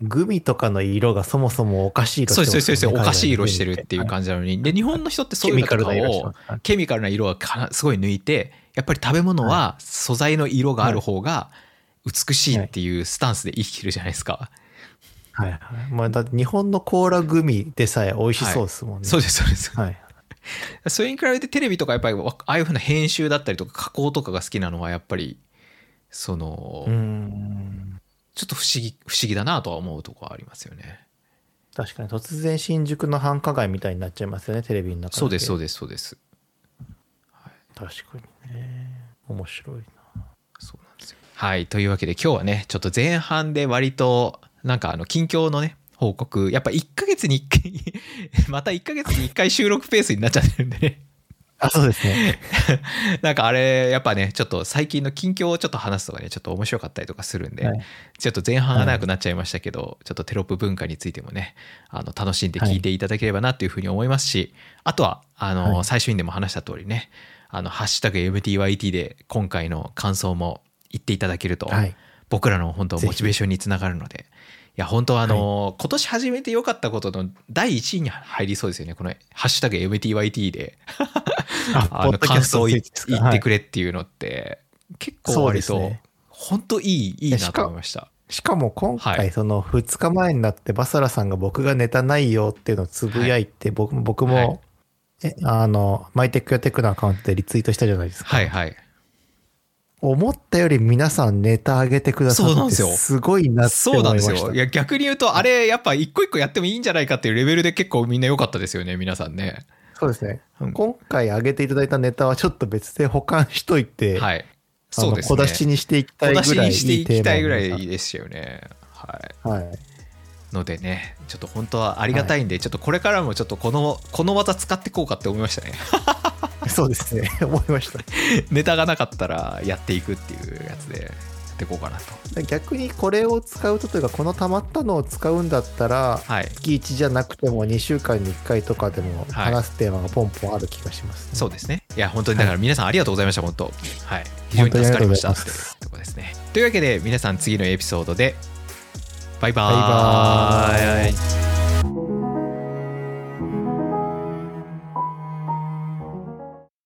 グミとかの色がそもそもおかしい色そうですそうそうです。おかしい色してるっていう感じなのに。で日本の人ってそういうのとかをケミカルな色はすごい抜いてやっぱり食べ物は素材の色がある方が美しいっていうスタンスで生きてるじゃないですか。はいはい。まあ、だって日本のコーラグミでさえ美味しそうですもんね。そうですそうです。はい。それに比べてテレビとかやっぱりああいうふうな編集だったりとか加工とかが好きなのはやっぱりそのうーん。ちょっと不思議不思議だなとは思うところはありますよね。確かに突然新宿の繁華街みたいになっちゃいますよね、テレビの中そうですそうでですそうです。確かにね。面白いな。はいというわけで今日はねちょっと前半で割となんかあの近況のね報告。やっぱ1ヶ月に1回 また1ヶ月に1回収録ペースになっちゃってるんでね。あ、そうですね。なんかあれやっぱねちょっと最近の近況をちょっと話すとかねちょっと面白かったりとかするんで、はい。ちょっと前半が長くなっちゃいましたけど、ちょっとテロップ文化についてもねあの楽しんで聞いていただければなというふうに思いますし、あとはあの、はい。最初にでも話した通りね「あのハッシュタグ #MTYT」で今回の感想も言っていただけると、はい。僕らの本当モチベーションにつながるのでいや本当あの、今年始めてよかったことの第一位に入りそうですよねこの「ハッシュタグ #MTYT」であ の感想を言言ってくれ。れっていうのって結構そう割とね本当いいいいなと思いました。しかも今はい回、その2日前になって、バサラさんが僕がネタないよっていうのをつぶやいて、僕も、僕も、はいえ、あの、マイテックやテックのアカウントでリツイートしたじゃないですか。はいはい。思ったより皆さんネタ上げてくださってすごいなってそう思ました。ないんですよ。いや逆に言うとあれやっぱ一個一個やってもいいんじゃないかっていうレベルで結構みんな良かったですよね皆さんね。そうですね。うん今回上げていただいたネタはちょっと別で保管しといて、はい。そうですね。小出しにしていきたい小出しぐらいいにしていきたいぐらにいでしたよね。はい。はい。のでねちょっと本当はありがたいんで、ちょっとこれからもちょっとこのこの技使っていこうかって思いましたね。そうですね。思いました。ネタがなかったらやっていくっていうやつでやっていこうかなと。逆にこれを使うとというか、この溜まったのを使うんだったら、はい。月1じゃなくても2週間に1回とかでもはい話すテーマがポンポンある気がします、そうですね。いや、本当にだから皆さんありがとうございました、本当。はい。非常に助かりましたといますとこですね。というわけで、皆さん次のエピソードで、バイババイバーイ。